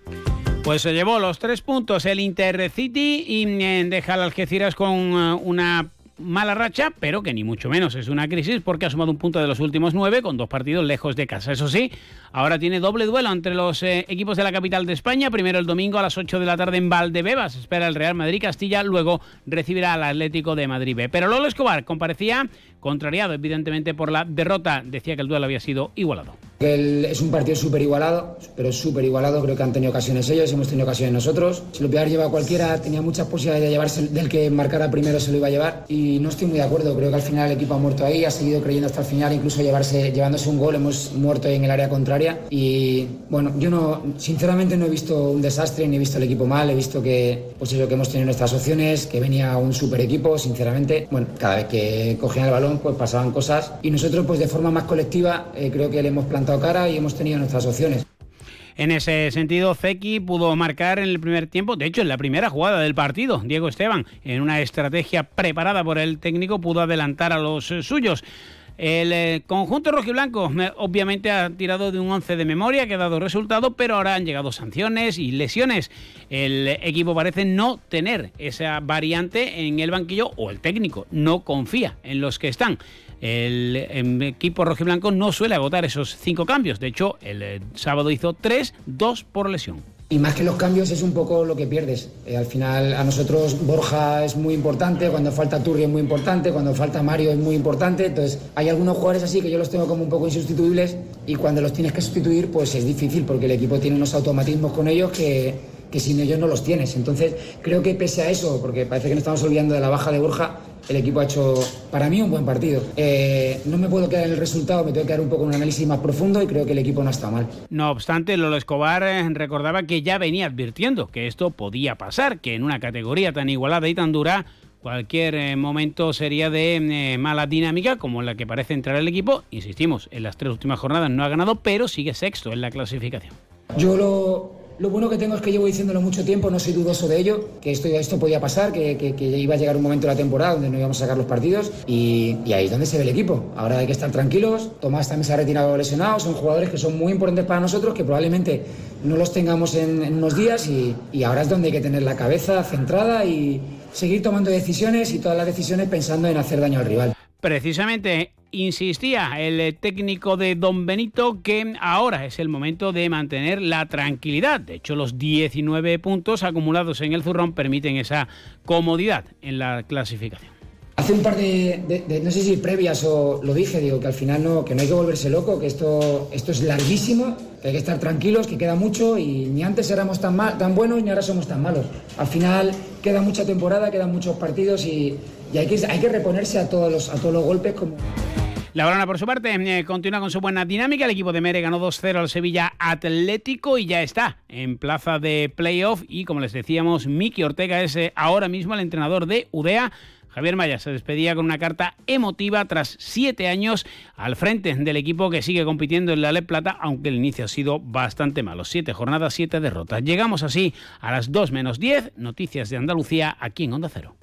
Pues se llevó los tres puntos el Intercity y eh, deja al Algeciras con eh, una mala racha, pero que ni mucho menos es una crisis porque ha sumado un punto de los últimos nueve con dos partidos lejos de casa. Eso sí, ahora tiene doble duelo entre los eh, equipos de la capital de España. Primero el domingo a las 8 de la tarde en Valdebebas. Espera el Real Madrid Castilla, luego recibirá al Atlético de Madrid. Pero Lolo Escobar comparecía contrariado evidentemente por la derrota. Decía que el duelo había sido igualado. es un partido súper igualado, pero súper igualado. Creo que han tenido ocasiones ellos, hemos tenido ocasiones nosotros. Si lo hubiera llevado cualquiera, tenía muchas posibilidades de llevarse del que marcara primero se lo iba a llevar. No estoy muy de acuerdo. Creo que al final el equipo ha muerto ahí, ha seguido creyendo hasta el final, incluso llevarse, llevándose un gol. Hemos muerto en el área contraria. Y bueno, yo no, sinceramente no he visto un desastre ni he visto el equipo mal. He visto que, pues eso, que hemos tenido nuestras opciones, que venía un súper equipo, sinceramente. Bueno, cada vez que cogían el balón, pues pasaban cosas. Y nosotros, pues de forma más colectiva, eh, creo que le hemos plantado cara y hemos tenido nuestras opciones. En ese sentido, Zeki pudo marcar en el primer tiempo, de hecho en la primera jugada del partido, Diego Esteban, en una estrategia preparada por el técnico, pudo adelantar a los suyos. El eh, conjunto rojiblanco eh, obviamente ha tirado de un 11 de memoria que ha dado resultado, pero ahora han llegado sanciones y lesiones. El equipo parece no tener esa variante en el banquillo o el técnico no confía en los que están. El em, equipo rojiblanco no suele agotar esos cinco cambios. De hecho, el eh, sábado hizo tres, dos por lesión. Y más que los cambios es un poco lo que pierdes. Eh, al final a nosotros Borja es muy importante, cuando falta Turri es muy importante, cuando falta Mario es muy importante. Entonces hay algunos jugadores así que yo los tengo como un poco insustituibles y cuando los tienes que sustituir pues es difícil porque el equipo tiene unos automatismos con ellos que, que sin ellos no los tienes. Entonces creo que pese a eso, porque parece que nos estamos olvidando de la baja de Borja, el equipo ha hecho para mí un buen partido. Eh, no me puedo quedar en el resultado, me tengo que quedar un poco en un análisis más profundo y creo que el equipo no está mal. No obstante, Lolo Escobar eh, recordaba que ya venía advirtiendo que esto podía pasar, que en una categoría tan igualada y tan dura cualquier eh, momento sería de mala dinámica, como la que parece entrar el equipo. Insistimos, en las tres últimas jornadas no ha ganado, pero sigue sexto en la clasificación. Yo lo, lo bueno que tengo es que llevo diciéndolo mucho tiempo, no soy dudoso de ello, que esto, esto podía pasar, que, que, iba a llegar un momento de la temporada donde no íbamos a sacar los partidos y, ahí es donde se ve el equipo. Ahora hay que estar tranquilos, Tomás también se ha retirado lesionado, son jugadores que son muy importantes para nosotros, que probablemente no los tengamos en, en unos días y, y ahora es donde hay que tener la cabeza centrada y seguir tomando decisiones y todas las decisiones pensando en hacer daño al rival. Precisamente insistía el técnico de Don Benito que ahora es el momento de mantener la tranquilidad. De hecho, los 19 puntos acumulados en el zurrón permiten esa comodidad en la clasificación. Hace un par de, no sé si previas o lo dije, digo que al final no, que no hay que volverse loco, que esto, esto es larguísimo, que hay que estar tranquilos, que queda mucho y ni antes éramos tan, mal, tan buenos ni ahora somos tan malos. Al final queda mucha temporada, quedan muchos partidos y, y hay, que, hay que reponerse a todos los, a todos los golpes como... La Barona, por su parte, eh, continúa con su buena dinámica. El equipo de Mere ganó 2-0 al Sevilla Atlético y ya está en plaza de playoff. Y como les decíamos, Miki Ortega es eh, ahora mismo el entrenador de UDEA. Javier Maya se despedía con una carta emotiva tras siete años al frente del equipo que sigue compitiendo en la Le Plata, aunque el inicio ha sido bastante malo. Siete jornadas, siete derrotas. Llegamos así a las 2 menos 10. Noticias de Andalucía aquí en Onda Cero.